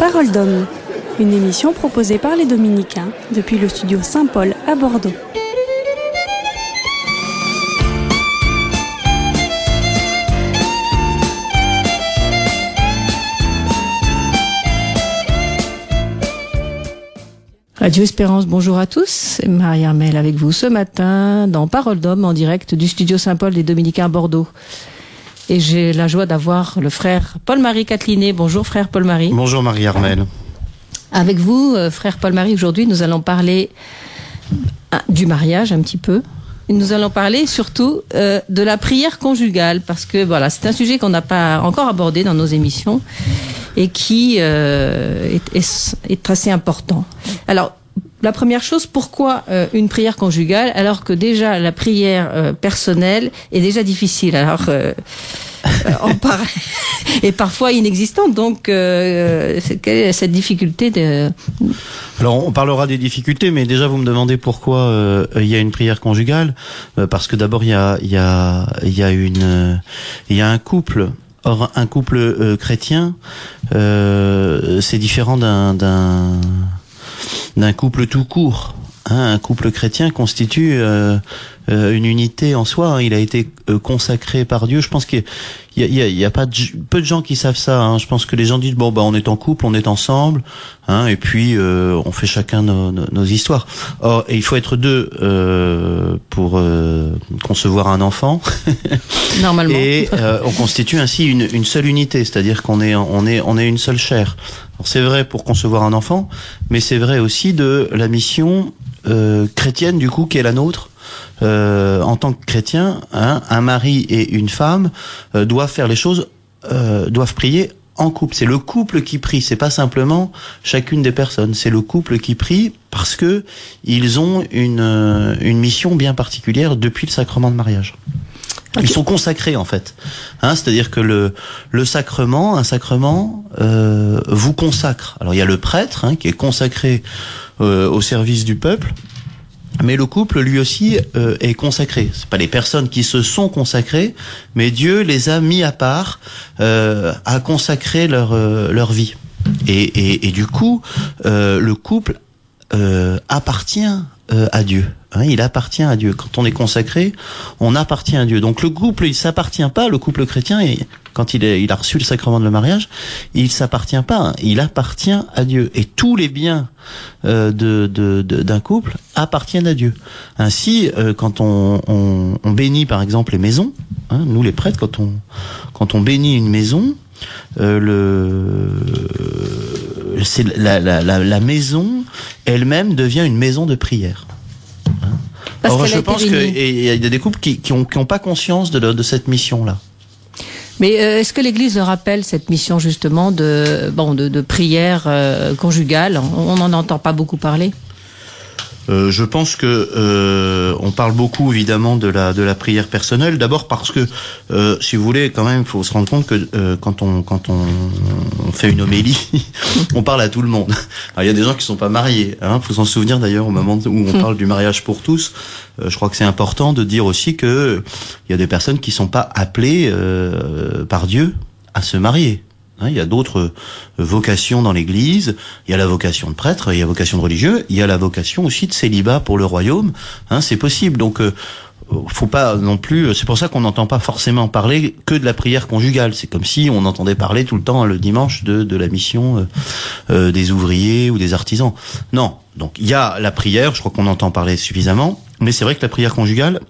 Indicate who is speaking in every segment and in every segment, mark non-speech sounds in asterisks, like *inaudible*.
Speaker 1: Parole d'homme, une émission proposée par les Dominicains depuis le studio Saint-Paul à Bordeaux.
Speaker 2: Radio Espérance, bonjour à tous. Marie-Armelle avec vous ce matin dans Parole d'homme en direct du studio Saint-Paul des Dominicains à Bordeaux. Et j'ai la joie d'avoir le frère Paul-Marie Catelinet. Bonjour frère Paul-Marie.
Speaker 3: Bonjour Marie-Armelle.
Speaker 2: Avec vous, euh, frère Paul-Marie, aujourd'hui nous allons parler ah, du mariage un petit peu. Et nous allons parler surtout euh, de la prière conjugale parce que voilà, c'est un sujet qu'on n'a pas encore abordé dans nos émissions et qui euh, est, est, est, assez important. Alors, la première chose, pourquoi euh, une prière conjugale alors que déjà la prière personnelle est déjà difficile? Alors, euh, on part *laughs* et parfois inexistante. Donc, quelle est cette difficulté de
Speaker 3: Alors, on parlera des difficultés, mais déjà vous me demandez pourquoi il y a une prière conjugale, parce que d'abord il y a il y a il y a une il y a un couple Or, un couple euh, chrétien, euh, c'est différent d'un d'un couple tout court. Hein, un couple chrétien constitue euh, euh, une unité en soi. Hein. Il a été euh, consacré par Dieu. Je pense qu'il y a, il y a, il y a pas de, peu de gens qui savent ça. Hein. Je pense que les gens disent bon bah on est en couple, on est ensemble, hein, et puis euh, on fait chacun nos, nos, nos histoires. Or et il faut être deux euh, pour euh, concevoir un enfant. *laughs*
Speaker 2: Normalement.
Speaker 3: et on constitue ainsi une, une seule unité, c'est-à-dire qu'on est on est on est une seule chair. C'est vrai pour concevoir un enfant, mais c'est vrai aussi de la mission euh, chrétienne du coup qui est la nôtre. Euh, en tant que chrétien, hein, un mari et une femme euh, doivent faire les choses, euh, doivent prier en couple. C'est le couple qui prie. C'est pas simplement chacune des personnes. C'est le couple qui prie parce que ils ont une une mission bien particulière depuis le sacrement de mariage. Okay. Ils sont consacrés en fait. Hein, C'est-à-dire que le, le sacrement, un sacrement, euh, vous consacre. Alors il y a le prêtre hein, qui est consacré euh, au service du peuple, mais le couple lui aussi euh, est consacré. C'est pas les personnes qui se sont consacrées, mais Dieu les a mis à part, euh, à consacrer leur leur vie. Et, et, et du coup, le couple appartient à Dieu. Hein, il appartient à Dieu. Quand on est consacré, on appartient à Dieu. Donc le couple, il s'appartient pas. Le couple chrétien, quand il, a reçu le sacrement de le mariage, il s'appartient pas. Hein, il appartient à Dieu. Et tous les biens euh, d'un couple appartiennent à Dieu. Ainsi, euh, quand on, bénit par exemple les maisons, hein, nous les prêtres, quand on bénit une maison, euh, la maison elle-même devient une maison de prière.
Speaker 2: Parce
Speaker 3: Or, je pense qu'il y a des couples qui qui ont, qui ont pas conscience de, de cette mission-là.
Speaker 2: Mais euh, est-ce que l'Église rappelle cette mission justement de bon de, de prière euh, conjugale? On n'en entend pas beaucoup parler.
Speaker 3: Euh, je pense que euh, on parle beaucoup évidemment de la de la prière personnelle. D'abord parce que, euh, si vous voulez, quand même, faut se rendre compte que quand on quand on, fait une homélie, *laughs* on parle à tout le monde. Il y a des gens qui sont pas mariés. Il hein, faut s'en souvenir d'ailleurs au moment où on parle du mariage pour tous. Je crois que c'est important de dire aussi que il y a des personnes qui sont pas appelées par Dieu à se marier. Hein, il y a d'autres vocations dans l'Église. Il y a la vocation de prêtre, il y a la vocation de religieux, il y a la vocation aussi de célibat pour le royaume. Hein, c'est possible. Donc, euh, faut pas non plus. C'est pour ça qu'on n'entend pas forcément parler que de la prière conjugale. C'est comme si on entendait parler tout le temps le dimanche de, de la mission euh, euh, des ouvriers ou des artisans. Non. Donc, il y a la prière. Je crois qu'on entend parler suffisamment. Mais c'est vrai que la prière conjugale,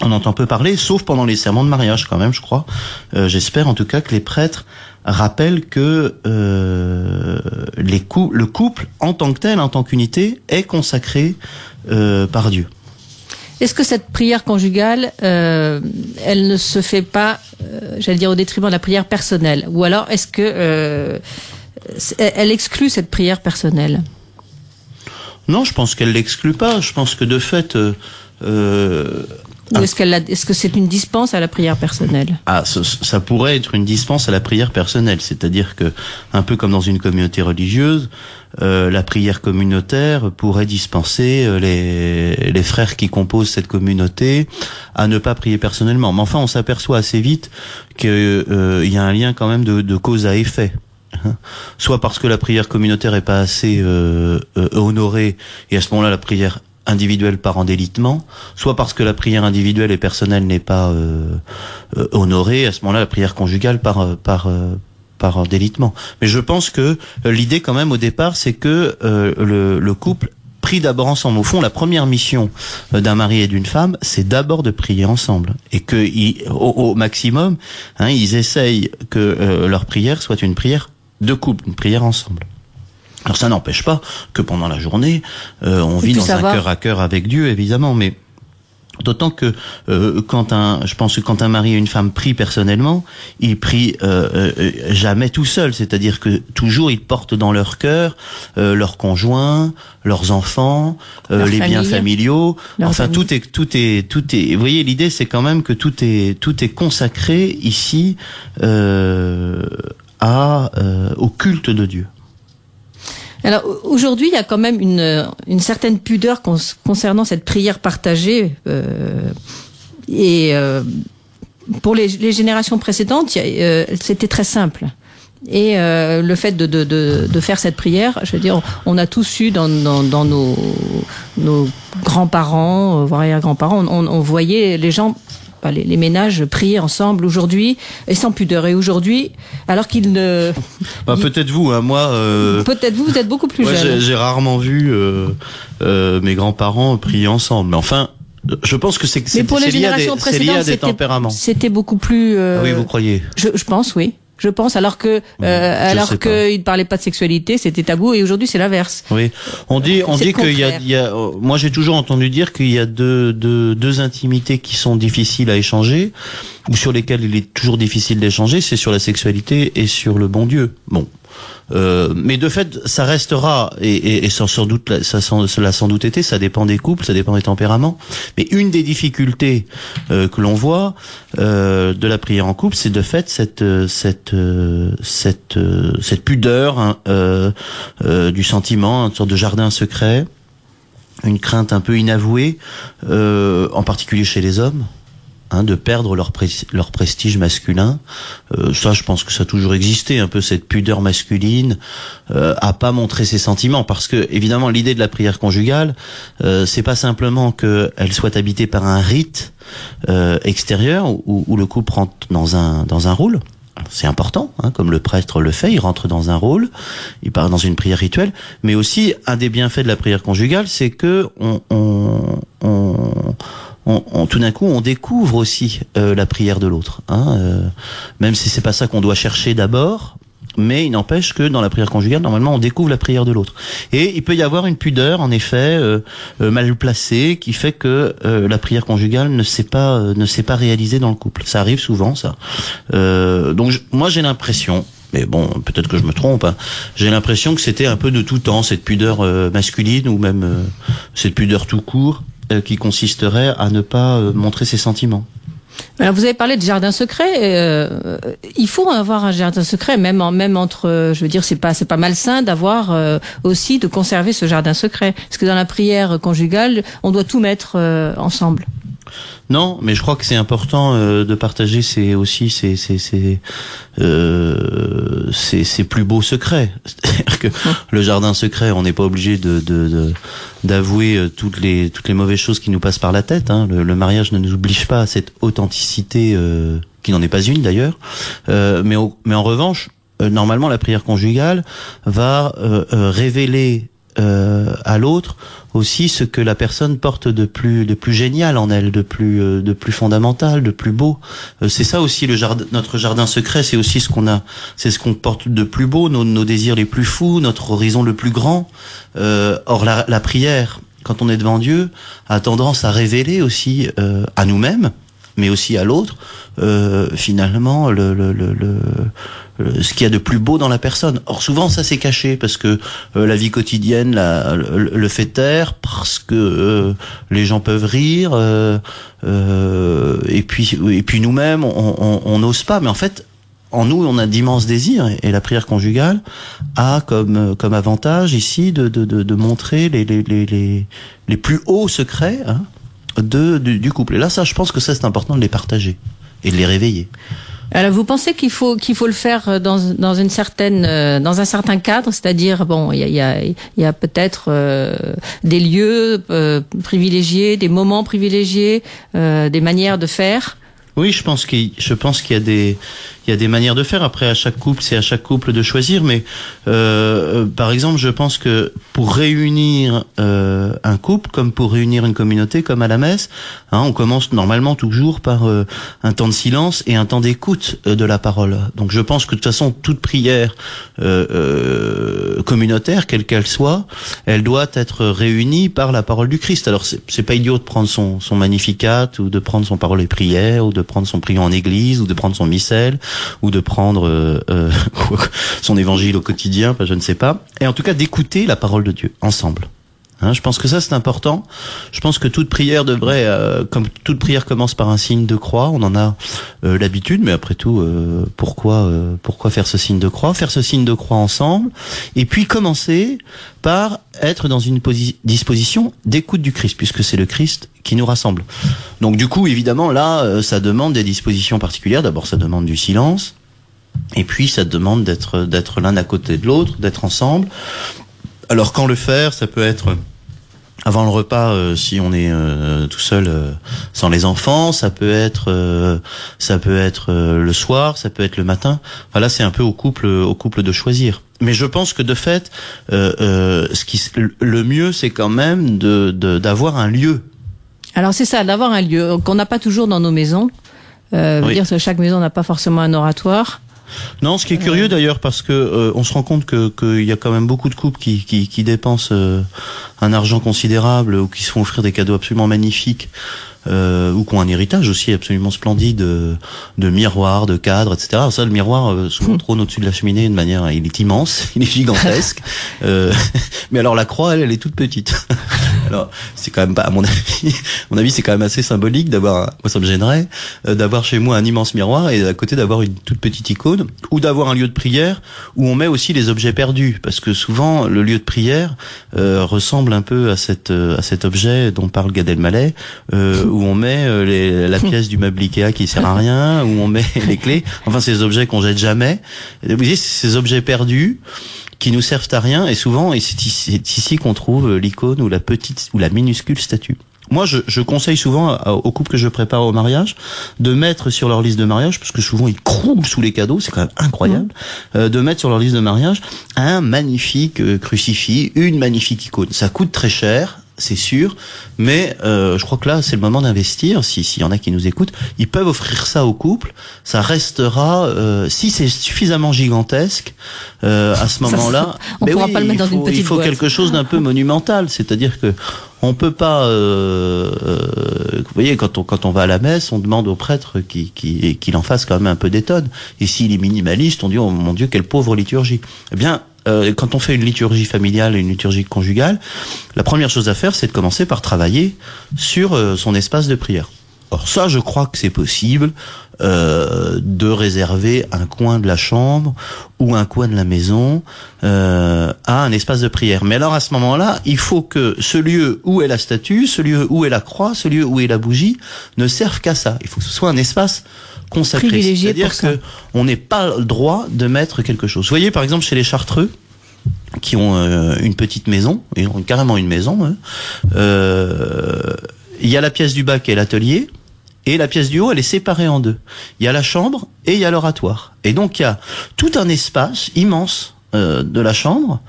Speaker 3: on entend peu parler, sauf pendant les serments de mariage quand même, je crois. Euh, J'espère en tout cas que les prêtres rappellent que euh, les cou le couple, en tant que tel, en tant qu'unité, est consacré euh, par Dieu.
Speaker 2: Est-ce que cette prière conjugale, euh, elle ne se fait pas, j'allais dire, au détriment de la prière personnelle? Ou alors est-ce que euh, elle exclut cette prière personnelle?
Speaker 3: Non, je pense qu'elle l'exclut pas. Je pense que de fait,
Speaker 2: ou est-ce qu'elle est-ce que c'est une dispense à la prière personnelle?
Speaker 3: Ah, ça, ça, pourrait être une dispense à la prière personnelle, c'est-à-dire que un peu comme dans une communauté religieuse, euh, la prière communautaire pourrait dispenser euh, les, les frères qui composent cette communauté à ne pas prier personnellement. Mais enfin, on s'aperçoit assez vite qu'il euh, y a un lien quand même de, de cause à effet. soit parce que la prière communautaire est pas assez euh, euh, honorée, et à ce moment-là, la prière individuelle part en délitement, soit parce que la prière individuelle et personnelle n'est pas euh, euh, honorée, à ce moment-là, la prière conjugale par euh, par en délitement. Mais je pense que l'idée, quand même, au départ, c'est que le, le couple prie d'abord ensemble. Au fond, la première mission d'un mari et d'une femme, c'est d'abord de prier ensemble. Et que, au, au maximum, hein, ils essayent que leur prière soit une prière de couple, une prière ensemble. Alors ça n'empêche pas que pendant la journée, euh, on vit dans un cœur à cœur avec Dieu, évidemment, mais D'autant que euh, quand un, je pense que quand un mari et une femme prient personnellement, ils prient euh, euh, jamais tout seuls. C'est-à-dire que toujours ils portent dans leur cœur euh, leurs conjoints, leurs enfants, euh,
Speaker 2: Leur
Speaker 3: les biens familiaux. Enfin, tout est, tout est, tout est. Vous voyez, l'idée c'est quand même que tout est, tout est consacré ici euh, à euh, au culte de Dieu.
Speaker 2: Alors au- aujourd'hui, il y a quand même une, euh, une certaine pudeur concernant cette prière partagée. euh, et euh, pour les, les générations précédentes, euh, c'était très simple. Et euh, le fait de, de, de, de faire cette prière, je veux dire, on a tous eu dans, dans, dans nos, nos grands-parents, euh, voire arrière-grands-parents, on, on voyait les gens, bah, les, les ménages prier ensemble aujourd'hui et sans pudeur. Et aujourd'hui, alors qu'ils ne...
Speaker 3: Bah, peut-être vous, hein, moi. euh,
Speaker 2: Peut-être vous, vous êtes beaucoup plus
Speaker 3: Moi,
Speaker 2: jeune.
Speaker 3: j'ai rarement vu euh, euh, mes grands-parents prier ensemble. Mais enfin, je pense que c'est c'est-
Speaker 2: Mais pour les
Speaker 3: c'est lié à des- lié à
Speaker 2: précédentes,
Speaker 3: des
Speaker 2: c'était
Speaker 3: tempéraments.
Speaker 2: c'était beaucoup plus. euh,
Speaker 3: Ah oui, vous croyez
Speaker 2: je, je pense, oui. Je pense, alors que euh, alors qu'ils ne parlaient pas de sexualité, c'était tabou, et aujourd'hui c'est l'inverse.
Speaker 3: Oui. On dit, on dit qu'il y a, y a- euh, moi j'ai toujours entendu dire qu'il y a deux, deux, deux intimités qui sont difficiles à échanger, ou sur lesquelles il est toujours difficile d'échanger, c'est sur la sexualité et sur le bon Dieu. Bon. Euh, mais de fait, ça restera, et, et, et sans, doute, ça, cela sans doute été, ça dépend des couples, ça dépend des tempéraments. Mais une des difficultés euh, que l'on voit euh, de la prière en couple, c'est de fait cette cette cette cette pudeur hein, du sentiment, une sorte de jardin secret, une crainte un peu inavouée, en particulier chez les hommes. Hein, de perdre leur, prestige masculin. Euh, ça, je pense que ça a toujours existé, un peu cette pudeur masculine, euh, à pas montrer ses sentiments, parce que évidemment, l'idée de la prière conjugale, euh, c'est pas simplement qu'elle soit habitée par un rite euh, extérieur où, où le couple rentre dans un dans un rôle. C'est important, hein, comme le prêtre le fait, il rentre dans un rôle, il part dans une prière rituelle, mais aussi un des bienfaits de la prière conjugale, c'est que on, on- on- tout d'un coup, on découvre aussi euh, la prière de l'autre, hein, euh, même si c'est pas ça qu'on doit chercher d'abord. Mais il n'empêche que dans la prière conjugale, normalement, on découvre la prière de l'autre. Et il peut y avoir une pudeur, en effet, euh, euh, mal placée, qui fait que euh, la prière conjugale ne s'est pas euh, ne s'est pas réalisée dans le couple. Ça arrive souvent, ça. Donc je- moi, j'ai l'impression, mais bon, peut-être que je me trompe, hein, j'ai l'impression que c'était un peu de tout temps cette pudeur euh, masculine ou même euh, cette pudeur tout court qui consisterait à ne pas euh, montrer ses sentiments.
Speaker 2: Alors vous avez parlé de jardin secret. euh, il faut avoir un jardin secret, même en, même entre. euh, Je veux dire, c'est pas c'est pas malsain d'avoir euh, aussi de conserver ce jardin secret. Parce que dans la prière conjugale, on doit tout mettre euh, ensemble.
Speaker 3: Non, mais je crois que c'est important euh, de partager ses aussi ses ses, euh, ses- ses plus beaux secrets. Le jardin secret, on n'est pas obligé de de- de- d'avouer euh, toutes les toutes les mauvaises choses qui nous passent par la tête. hein. Le, le mariage ne nous oblige pas à cette authenticité euh, qui n'en est pas une d'ailleurs. Euh, mais au- mais en revanche, euh, normalement, la prière conjugale va euh, révéler euh, à l'autre aussi ce que la personne porte de plus de plus génial en elle, de plus euh, de plus fondamental, de plus beau. Euh, c'est ça aussi le jardin, notre jardin secret, c'est aussi ce qu'on a, c'est ce qu'on porte de plus beau, nos, nos désirs les plus fous, notre horizon le plus grand. Euh, or la, la prière, quand on est devant Dieu, a tendance à révéler aussi euh, à nous-mêmes, mais aussi à l'autre, euh, finalement le, le, le, le- ce qu'il y a de plus beau dans la personne. Or souvent ça c'est caché parce que euh, la vie quotidienne la, le, fait taire, parce que euh, les gens peuvent rire, euh, euh, et puis et puis nous-mêmes on n'ose pas. Mais en fait en nous, on a d'immenses désirs et la prière conjugale a comme comme avantage ici de de, de, de montrer les les les les plus hauts secrets hein, de du, du couple. Et là, ça, je pense que ça c'est important de les partager et de les réveiller.
Speaker 2: Alors, vous pensez qu'il faut qu'il faut le faire dans, dans une certaine euh, dans un certain cadre, c'est-à-dire bon, il y a, il y a, il y a peut-être euh, des lieux euh, privilégiés, des moments privilégiés, euh, des manières de faire?
Speaker 3: Oui, je pense qu'il je pense qu'il y a des il y a des manières de faire. Après, à chaque couple, c'est à chaque couple de choisir. Mais euh, par exemple, je pense que pour réunir euh, un couple, comme pour réunir une communauté, comme à la messe, hein, on commence normalement toujours par euh, un temps de silence et un temps d'écoute euh, de la parole. Donc, je pense que de toute façon, toute prière euh, euh, communautaire, quelle qu'elle soit, elle doit être réunie par la parole du Christ. Alors, c'est c'est pas idiot de prendre son, son magnificat ou de prendre son parole et prière ou de prendre son priant en église ou de prendre son missel ou de prendre euh, euh, *laughs* son évangile au quotidien, je ne sais pas. Et en tout cas d'écouter la parole de Dieu ensemble. Hein, je pense que ça c'est important. Je pense que toute prière devrait, euh, comme toute prière commence par un signe de croix, on en a euh, l'habitude, mais après tout, euh, pourquoi, euh, pourquoi faire ce signe de croix? Faire ce signe de croix ensemble, et puis commencer par être dans une posi- disposition d'écoute du Christ, puisque c'est le Christ qui nous rassemble. Donc du coup, évidemment, là, euh, ça demande des dispositions particulières. D'abord, ça demande du silence. Et puis, ça demande d'être d'être l'un à côté de l'autre, d'être ensemble. Alors, quand le faire, ça peut être avant le repas, euh, si on est euh, tout seul, euh, sans les enfants, ça peut être, euh, ça peut être euh, le soir, ça peut être le matin. Enfin, c'est un peu au couple, au couple de choisir. Mais je pense que de fait, ce qui, le mieux, c'est quand même de- d'avoir un lieu
Speaker 2: Alors c'est ça, d'avoir un lieu qu'on n'a pas toujours dans nos maisons. Euh, veut
Speaker 3: Oui.
Speaker 2: dire que chaque maison n'a pas forcément un oratoire.
Speaker 3: Non, ce qui est curieux d'ailleurs, parce que euh, on se rend compte que qu'il y a quand même beaucoup de couples qui qui, qui dépensent euh, un argent considérable ou qui se font offrir des cadeaux absolument magnifiques. Euh, ou qui ont un héritage aussi absolument splendide euh, de miroirs, de cadres, etc. Alors ça, le miroir, euh, souvent trône au-dessus de la cheminée de manière, il est immense, *laughs* il est gigantesque. *laughs* Euh, *laughs* mais alors la croix, elle, elle est toute petite. alors c'est quand même pas, à mon avis, à mon avis, c'est quand même assez symbolique d'avoir, moi ça me gênerait, euh, d'avoir chez moi un immense miroir et à côté d'avoir une toute petite icône, ou d'avoir un lieu de prière où on met aussi les objets perdus, parce que souvent le lieu de prière euh, ressemble un peu à cette à cet objet dont parle Gad Elmaleh, euh, où on met euh, les, la *laughs* pièce du meuble Ikea qui sert à rien, où on met *laughs* les clés, enfin ces objets qu'on jette jamais. Vous voyez, ces objets perdus qui nous servent à rien et souvent et c'est ici, qu'on trouve euh, l'icône ou la petite ou la minuscule statue. Moi, je, je conseille souvent aux couples que je prépare au mariage de mettre sur leur liste de mariage, parce que souvent ils croulent sous les cadeaux, c'est quand même incroyable, euh, de mettre sur leur liste de mariage un magnifique euh, crucifix, une magnifique icône. Ça coûte très cher, c'est sûr, mais euh, je crois que là, c'est le moment d'investir. Si s'il y en a qui nous écoutent, ils peuvent offrir ça au couple. Ça restera, euh, si c'est suffisamment gigantesque, euh, à ce *laughs* moment-là,
Speaker 2: on
Speaker 3: ben
Speaker 2: pourra
Speaker 3: oui,
Speaker 2: pas le mettre
Speaker 3: il
Speaker 2: dans une
Speaker 3: faut-
Speaker 2: petite
Speaker 3: Il faut
Speaker 2: boîte.
Speaker 3: quelque chose d'un peu *laughs* monumental, c'est-à-dire que on peut pas. euh, euh, vous voyez, quand on quand on va à la messe, on demande au prêtre qu'il qu'il qu'il en fasse quand même un peu des tonnes. Et s'il est minimaliste, on dit oh mon Dieu quelle pauvre liturgie. Eh bien, euh, quand on fait une liturgie familiale et une liturgie conjugale, la première chose à faire, c'est de commencer par travailler sur euh, son espace de prière. Or ça, je crois que c'est possible euh, de réserver un coin de la chambre ou un coin de la maison euh, à un espace de prière. Mais alors à ce moment-là, il faut que ce lieu où est la statue, ce lieu où est la croix, ce lieu où est la bougie, ne serve qu'à ça. Il faut que ce soit un espace consacré. C'est-à-dire
Speaker 2: pour ça.
Speaker 3: que on n'est pas le droit de mettre quelque chose. Vous voyez, par exemple, chez les Chartreux, qui ont euh, une petite maison, ils ont carrément une maison, hein, euh, il y a la pièce du bas qui est l'atelier, et la pièce du haut, elle est séparée en deux. Il y a la chambre et il y a l'oratoire. Et donc il y a tout un espace immense euh, de la chambre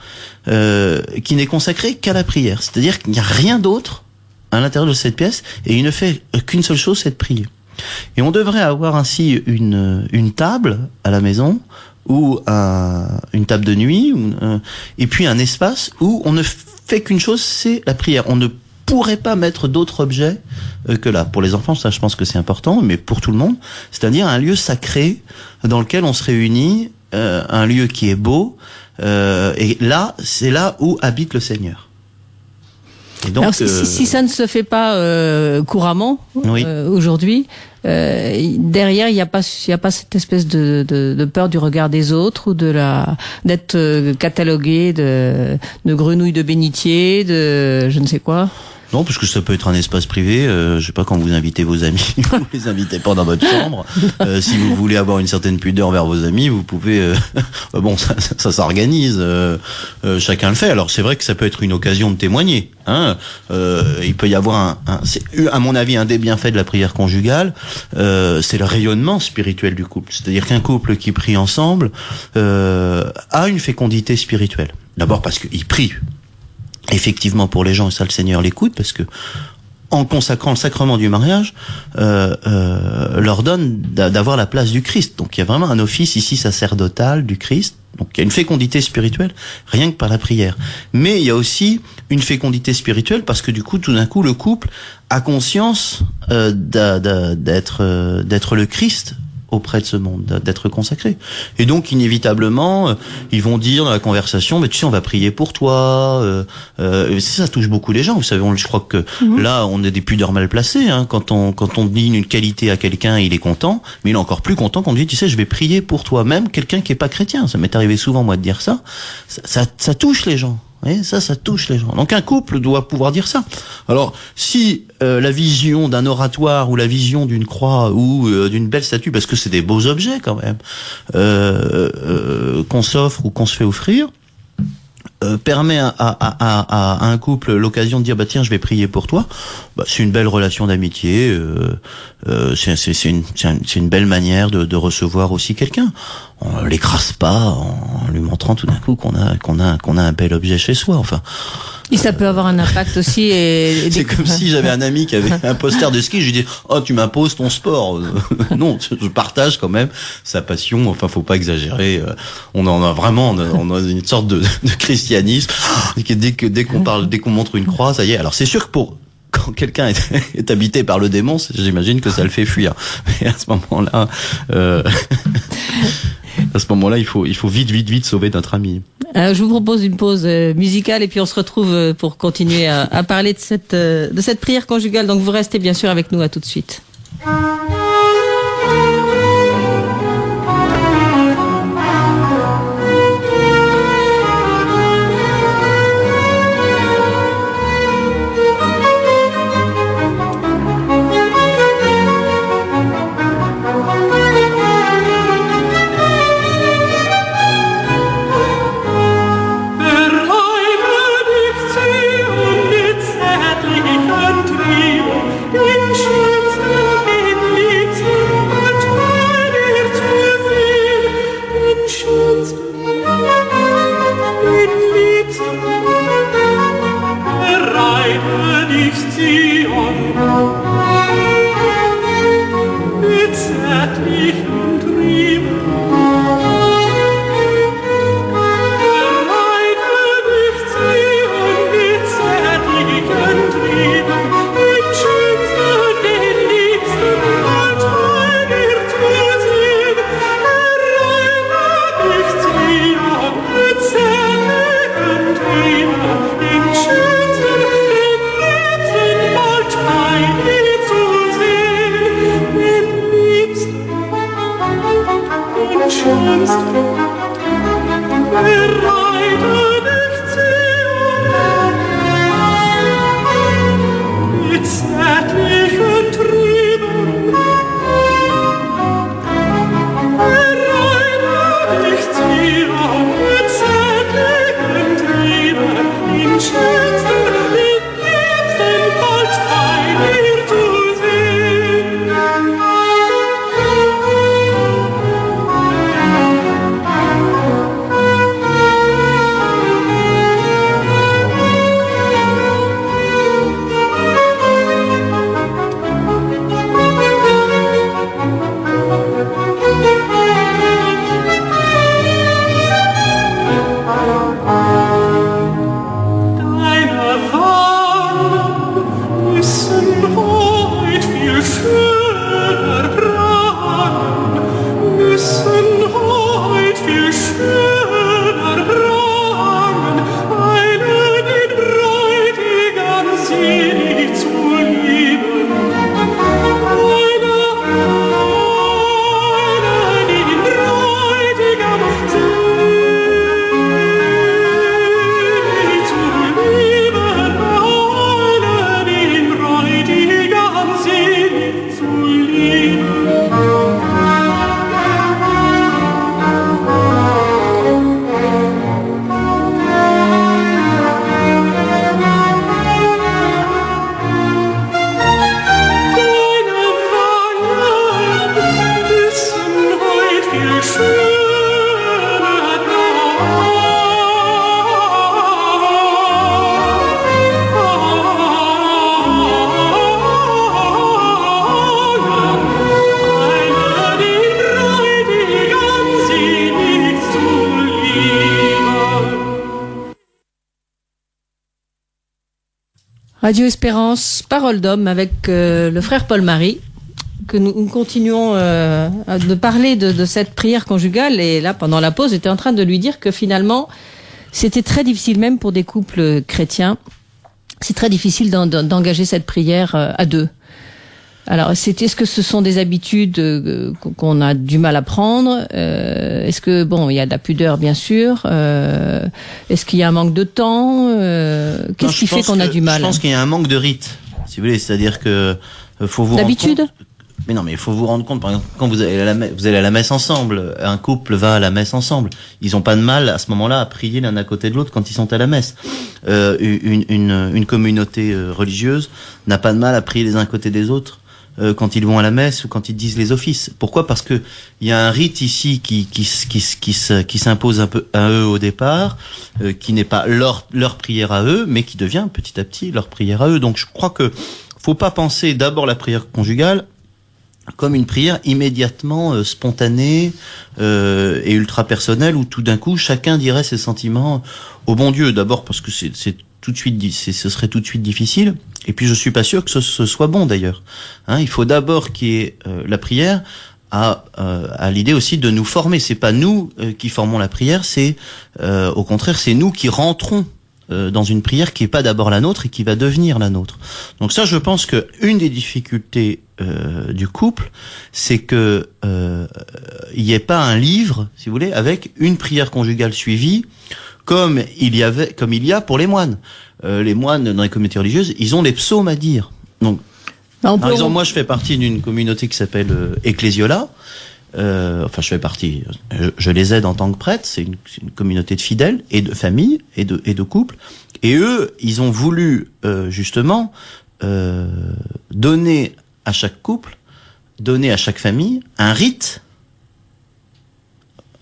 Speaker 3: euh, qui n'est consacré qu'à la prière. C'est-à-dire qu'il n'y a rien d'autre à l'intérieur de cette pièce et il ne fait qu'une seule chose, c'est de prier. Et on devrait avoir ainsi une, une table à la maison ou un- une table de nuit ou, euh, et puis un espace où on ne fait qu'une chose, c'est la prière. On ne pourrait pas mettre d'autres objets euh, que là. Pour les enfants, ça je pense que c'est important, mais pour tout le monde, c'est-à-dire un lieu sacré dans lequel on se réunit, euh, un lieu qui est beau, euh, et là, c'est là où habite le Seigneur. Et donc,
Speaker 2: Alors, si, si-
Speaker 3: euh,
Speaker 2: si ça ne se fait pas euh, couramment
Speaker 3: Oui.
Speaker 2: euh, aujourd'hui, euh, derrière il n'y a pas il a pas cette espèce de, de, de peur du regard des autres ou de la d'être euh, catalogué de de grenouille de bénitier, de je ne sais quoi?
Speaker 3: Non, parce que ça peut être un espace privé. Euh, je sais pas quand vous invitez vos amis, *laughs* vous les invitez pas dans votre chambre. Euh, si vous voulez avoir une certaine pudeur vers vos amis, vous pouvez. *laughs* euh, bon, ça, ça, ça s'organise. euh, euh, chacun le fait. Alors c'est vrai que ça peut être une occasion de témoigner. Hein. Euh, il peut y avoir un, un- c'est, à mon avis, un des bienfaits de la prière conjugale, euh, c'est le rayonnement spirituel du couple. C'est-à-dire qu'un couple qui prie ensemble euh, a une fécondité spirituelle. D'abord parce qu'il prie effectivement pour les gens et ça le Seigneur l'écoute parce que en consacrant le sacrement du mariage, euh, euh, leur donne d'a- d'avoir la place du Christ. Donc il y a vraiment un office ici sacerdotal du Christ. Donc il y a une fécondité spirituelle rien que par la prière. Mais il y a aussi une fécondité spirituelle parce que du coup, tout d'un coup, le couple a conscience euh, euh, d'être le Christ auprès de ce monde, d'être consacré. Et donc, inévitablement, euh, ils vont dire dans la conversation, mais tu sais, on va prier pour toi. Euh, euh, ça, ça touche beaucoup les gens. Vous savez, on- je crois que là, on a des pudeurs mal placées. Hein, quand on quand on dit une qualité à quelqu'un, il est content, mais il est encore plus content quand on dit, tu sais, je vais prier pour toi. Même quelqu'un qui est pas chrétien. Ça m'est arrivé souvent moi de dire ça. Ça, ça, ça touche les gens. Voyez, ça, ça touche les gens. Donc un couple doit pouvoir dire ça. Alors, si euh, la vision d'un oratoire ou la vision d'une croix ou euh, d'une belle statue, parce que c'est des beaux objets quand même, euh, qu'on s'offre ou qu'on se fait offrir, euh, permet à, à, à, à un couple l'occasion de dire bah tiens je vais prier pour toi. Bah, c'est une belle relation d'amitié euh, euh, c'est c'est- c'est une, c'est un- c'est une belle manière de, de recevoir aussi quelqu'un. On l'écrase pas en lui montrant tout d'un coup qu'on a qu'on a qu'on a un bel objet chez soi enfin
Speaker 2: Et ça peut avoir un impact aussi. Et, et
Speaker 3: c'est
Speaker 2: des-
Speaker 3: comme si j'avais un ami qui avait *laughs* un poster de ski, je lui dis "Oh, tu m'imposes ton sport." *laughs* non, je partage quand même sa passion. Enfin, faut pas exagérer. Euh, On en a vraiment on a, une sorte de, de christianisme dès que dès qu'on parle dès qu'on montre une croix, ça y est. Alors, c'est sûr que pour quand quelqu'un est, *laughs* est habité par le démon, j'imagine que ça le fait fuir. Mais à ce moment-là, euh, à ce moment-là, il faut il faut vite vite vite sauver notre ami.
Speaker 2: Euh, je vous propose une pause euh, musicale et puis on se retrouve euh, pour continuer à, à parler de cette, de cette prière conjugale. Donc vous restez bien sûr avec nous à tout de suite. Radio Espérance, parole d'homme avec euh, le frère Paul-Marie, que nous, continuons euh, de parler de, cette prière conjugale. Et là, pendant la pause, j'étais en train de lui dire que finalement, c'était très difficile, même pour des couples chrétiens, c'est très difficile d'en- d'en- d'engager cette prière euh, à deux. Alors, c'est est-ce que ce sont des habitudes euh, qu'on a du mal à prendre Euh, Est-ce que bon, il y a de la pudeur, bien sûr. Euh, est-ce qu'il y a un manque de temps Euh, Qu'est-ce qui fait qu'on a
Speaker 3: que-
Speaker 2: du mal
Speaker 3: Je pense qu'il y a un manque de rite, si vous voulez. C'est-à-dire que euh, faut vous
Speaker 2: D'habitude
Speaker 3: Mais non, mais il faut vous rendre compte, par exemple, quand vous allez à la messe, vous allez à la messe ensemble, un couple va à la messe ensemble. Ils ont pas de mal à ce moment-là à prier l'un à côté de l'autre quand ils sont à la messe. Euh, une, une, une communauté religieuse n'a pas de mal à prier les uns à côté des autres euh, quand ils vont à la messe ou quand ils disent les offices. Pourquoi? Parce que il y a un rite ici qui qui qui qui qui s'impose un peu à eux au départ, euh, qui n'est pas leur leur prière à eux, mais qui devient petit à petit leur prière à eux. Donc je crois que faut pas penser d'abord la prière conjugale comme une prière immédiatement euh, spontanée euh, et ultra personnelle où tout d'un coup chacun dirait ses sentiments au bon Dieu. D'abord parce que c'est tout de suite, ce serait tout de suite difficile. Et puis je suis pas sûr que ce, ce soit bon d'ailleurs. Hein, il faut d'abord qu'il y ait euh, la prière à, euh, à l'idée aussi de nous former. C'est pas nous euh, qui formons la prière, c'est euh, au contraire c'est nous qui rentrons euh, dans une prière qui est pas d'abord la nôtre et qui va devenir la nôtre. Donc ça, je pense que une des difficultés euh, du couple, c'est que il n'y ait pas un livre, si vous voulez, avec une prière conjugale suivie, comme il y avait, comme il y a pour les moines. Euh, les moines dans les communautés religieuses, ils ont les psaumes à dire. Donc
Speaker 2: Bah, on
Speaker 3: par exemple, moi, je fais partie d'une communauté qui s'appelle euh, Ecclesiola. Euh, enfin, je fais partie. Je, je les aide en tant que prêtre. C'est une, une communauté de fidèles et de familles et de, et de couples. Et eux, ils ont voulu euh, justement euh, donner à chaque couple, donner à chaque famille un rite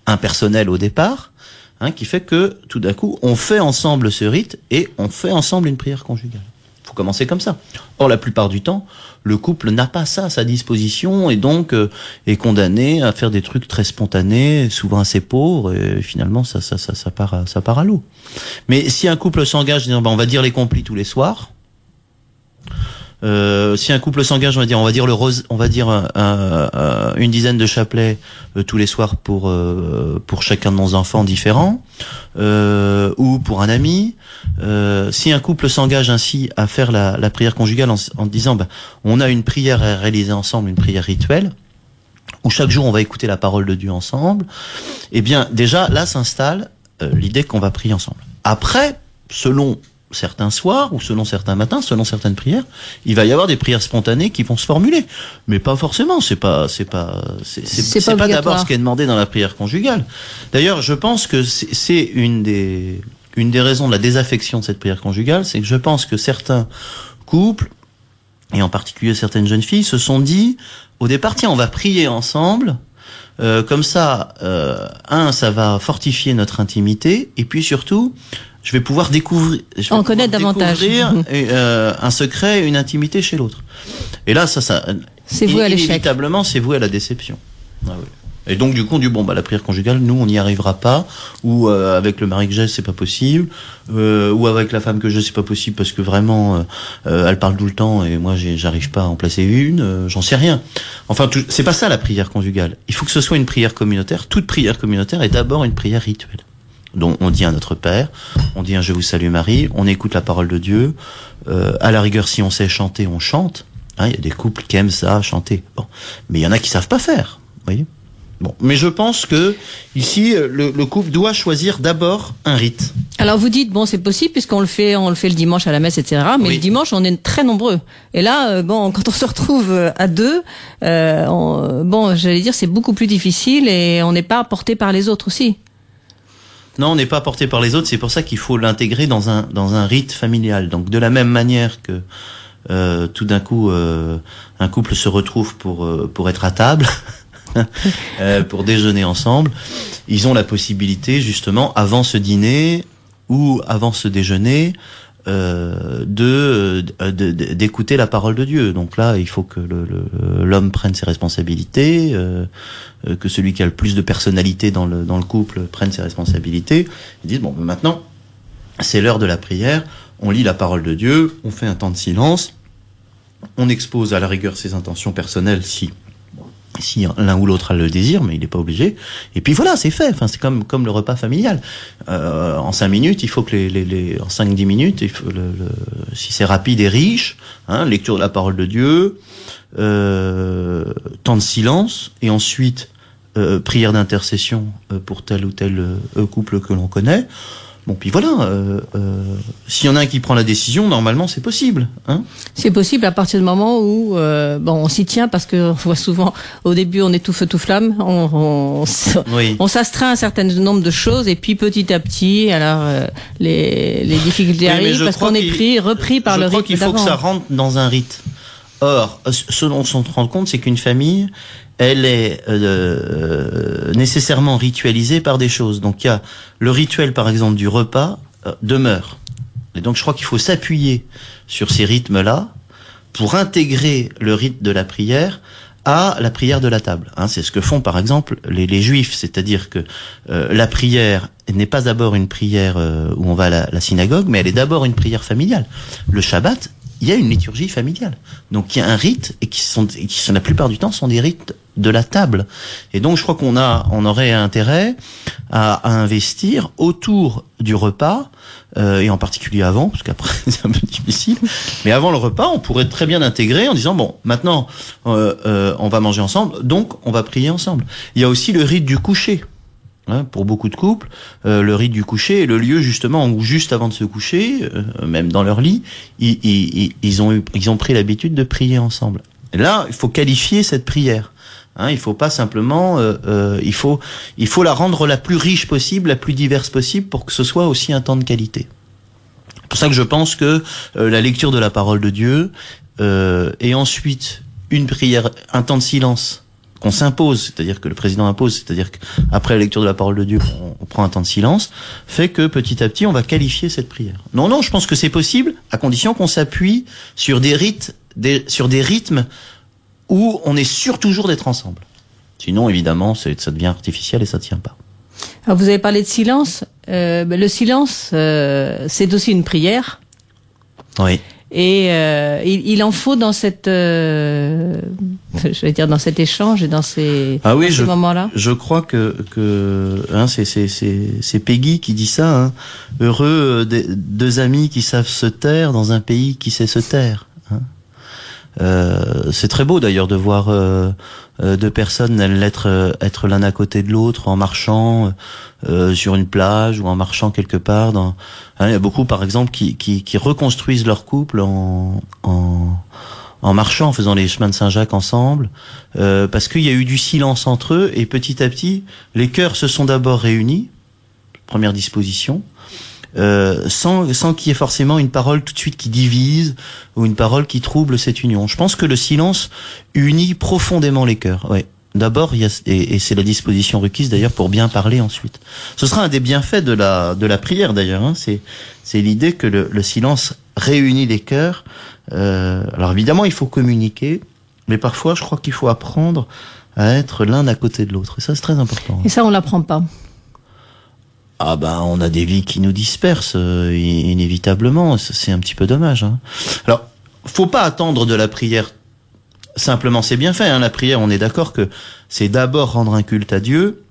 Speaker 3: impersonnel au départ, hein, qui fait que tout d'un coup, on fait ensemble ce rite et on fait ensemble une prière conjugale. Il faut commencer comme ça. Or, la plupart du temps, le couple n'a pas ça à sa disposition et donc euh, est condamné à faire des trucs très spontanés, souvent assez pauvres, et finalement, ça, ça, ça, ça part, à, ça part à l'eau. Mais si un couple s'engage, ben, on va dire les complis tous les soirs. Euh, si un couple s'engage, on va dire, on va dire le rose, on va dire euh, euh, une dizaine de chapelets euh, tous les soirs pour euh, pour chacun de nos enfants différents, euh, ou pour un ami. Si un couple s'engage ainsi à faire la, la prière conjugale en, en disant, bah, on a une prière à réaliser ensemble, une prière rituelle, où chaque jour on va écouter la parole de Dieu ensemble, eh bien déjà là s'installe l'idée qu'on va prier ensemble. Après, selon certains soirs ou selon certains matins, selon certaines prières, il va y avoir des prières spontanées qui vont se formuler, mais pas forcément. C'est pas, c'est pas, c'est
Speaker 2: pas
Speaker 3: pas, d'abord ce qui est demandé dans la prière conjugale. D'ailleurs, je pense que c'est c'est une des une des raisons de la désaffection de cette prière conjugale, c'est que je pense que certains couples et en particulier certaines jeunes filles se sont dit au départ tiens on va prier ensemble euh, comme ça euh, un ça va fortifier notre intimité et puis surtout je vais pouvoir découvrir je vais
Speaker 2: En connaître davantage.
Speaker 3: découvrir, euh, un secret une intimité chez l'autre et là ça ça
Speaker 2: C'est voué à l'échec.
Speaker 3: inévitablement c'est voué à la déception Ah oui. Et donc du coup on dit bon bah la prière conjugale nous on n'y arrivera pas ou euh, avec le mari que j'ai c'est pas possible euh, ou avec la femme que j'ai c'est pas possible parce que vraiment euh, euh, elle parle tout le temps et moi j'arrive pas à en placer une euh, j'en sais rien enfin c'est pas ça la prière conjugale il faut que ce soit une prière communautaire toute prière communautaire est d'abord une prière rituelle dont on dit un Notre Père, on dit un Je vous salue Marie, on écoute la parole de Dieu. Euh, à la rigueur, si on sait chanter, on chante. Hein, Il y a des couples qui aiment ça, chanter. Bon, mais il y en a qui savent pas faire. Voyez. Bon, mais je pense que ici, euh, le, le couple doit choisir d'abord un rite.
Speaker 2: Alors vous dites bon c'est possible puisqu'on le fait on le fait le dimanche à la messe etc. Mais
Speaker 3: Oui.
Speaker 2: le dimanche on est très nombreux. Et là euh, bon *laughs* quand on se retrouve euh, à deux euh, on- bon j'allais dire c'est beaucoup plus difficile et on n'est pas porté par les autres aussi.
Speaker 3: Non, on n'est pas porté par les autres. C'est pour ça qu'il faut l'intégrer dans un dans un rite familial. Donc de la même manière que euh, tout d'un coup euh, un couple se retrouve pour pour être à table, *laughs* *laughs* pour déjeuner ensemble, ils ont la possibilité justement avant ce dîner ou avant ce déjeuner euh, de euh, d'écouter la parole de Dieu. Donc là, il faut que l'homme prenne ses responsabilités, euh, euh, que celui qui a le plus de personnalité dans le dans le couple prenne ses responsabilités. Ils disent bon, ben maintenant, c'est l'heure de la prière, on lit la parole de Dieu, on fait un temps de silence, on expose à la rigueur ses intentions personnelles si si l'un ou l'autre a le désir, mais il n'est pas obligé. Et puis voilà, c'est fait. Enfin, c'est comme comme le repas familial. Euh, en cinq minutes, il faut que les, les, les en cinq dix minutes, il faut le, si c'est rapide et riche, hein, lecture de la parole de Dieu, euh, temps de silence, et ensuite euh, prière d'intercession pour tel ou tel couple que l'on connaît. Bon, puis voilà. Euh, euh, S'il y en a un qui prend la décision, normalement, c'est possible. Hein
Speaker 2: C'est possible à partir du moment où euh, bon, on s'y tient parce que on voit souvent au début on est tout feu tout flamme, on, on,
Speaker 3: oui.
Speaker 2: on s'astreint à un certain nombre de choses et puis petit à petit, alors euh, les, les difficultés
Speaker 3: Oui,
Speaker 2: arrivent
Speaker 3: je
Speaker 2: parce
Speaker 3: crois
Speaker 2: qu'on est pris, repris par
Speaker 3: je
Speaker 2: le
Speaker 3: crois
Speaker 2: rythme
Speaker 3: qu'il faut que ça rentre dans un rite. Or, ce dont on se rend compte, c'est qu'une famille, elle est euh, nécessairement ritualisée par des choses. Donc il y a le rituel, par exemple, du repas euh, demeure. Et donc je crois qu'il faut s'appuyer sur ces rythmes-là pour intégrer le rite de la prière à la prière de la table. Hein, c'est ce que font par exemple les, juifs, c'est-à-dire que euh, la prière n'est pas d'abord une prière euh, où on va à la synagogue, mais elle est d'abord une prière familiale. Le Shabbat, il y a une liturgie familiale, donc il y a un rite et qui sont, et qui sont la plupart du temps sont des rites de la table. Et donc je crois qu'on a, on aurait intérêt à, à investir autour du repas euh, et en particulier avant, parce qu'après *laughs* c'est un peu difficile. Mais avant le repas, on pourrait très bien l'intégrer en disant bon, maintenant euh, euh, on va manger ensemble, donc on va prier ensemble. Il y a aussi le rite du coucher. Hein, pour beaucoup de couples, euh, le rite du coucher est le lieu justement où juste avant de se coucher, euh, même dans leur lit, ils, ils, ils- ont ils ont pris l'habitude de prier ensemble. Là, il faut qualifier cette prière. Hein, il faut pas simplement, euh, euh, il faut, il faut la rendre la plus riche possible, la plus diverse possible, pour que ce soit aussi un temps de qualité. C'est pour ça que je pense que euh, la lecture de la parole de Dieu euh, et ensuite une prière, un temps de silence qu'on s'impose, c'est-à-dire que le président impose, c'est-à-dire qu'après la lecture de la parole de Dieu, on, on prend un temps de silence, fait que petit à petit, on va qualifier cette prière. Non, non, je pense que c'est possible, à condition qu'on s'appuie sur des rites, des, sur des rythmes où on est sûr toujours d'être ensemble. Sinon, évidemment, ça devient artificiel et ça tient pas.
Speaker 2: Alors, vous avez parlé de silence. Euh, ben, le silence, euh, c'est aussi une prière.
Speaker 3: Oui.
Speaker 2: Et euh, il, il en faut dans cette, euh, *laughs* je vais dire dans cet échange et dans ces,
Speaker 3: Ah oui,
Speaker 2: ces
Speaker 3: je-
Speaker 2: moments-là.
Speaker 3: Je crois que, que hein, c'est, c'est, c'est, c'est Peggy qui dit ça. Hein. Heureux euh, des- deux amis qui savent se taire dans un pays qui sait se taire. Euh, c'est très beau d'ailleurs de voir euh, euh, deux personnes être, euh, être l'un à côté de l'autre en marchant euh, sur une plage ou en marchant quelque part. Dans... hein, il y a beaucoup par exemple qui, qui, qui reconstruisent leur couple en, en, en marchant, en faisant les chemins de Saint-Jacques ensemble, parce qu'il y a eu du silence entre eux et petit à petit, les cœurs se sont d'abord réunis, première disposition, euh, sans, sans qu'il y ait forcément une parole tout de suite qui divise ou une parole qui trouble cette union. Je pense que le silence unit profondément les cœurs. Ouais. D'abord, et, et c'est la disposition requise d'ailleurs pour bien parler ensuite. Ce sera un des bienfaits de la de la prière d'ailleurs. Hein. C'est c'est l'idée que le, le silence réunit les cœurs. Euh, alors évidemment, il faut communiquer, mais parfois, je crois qu'il faut apprendre à être l'un à côté de l'autre. Et ça, c'est très important.
Speaker 2: Et ça, on l'apprend pas.
Speaker 3: Ah ben, on a des vies qui nous dispersent euh, inévitablement. C'est un petit peu dommage. Hein. Alors, faut pas attendre de la prière. Simplement, c'est bien fait. Hein, la prière, on est d'accord que c'est d'abord rendre un culte à Dieu,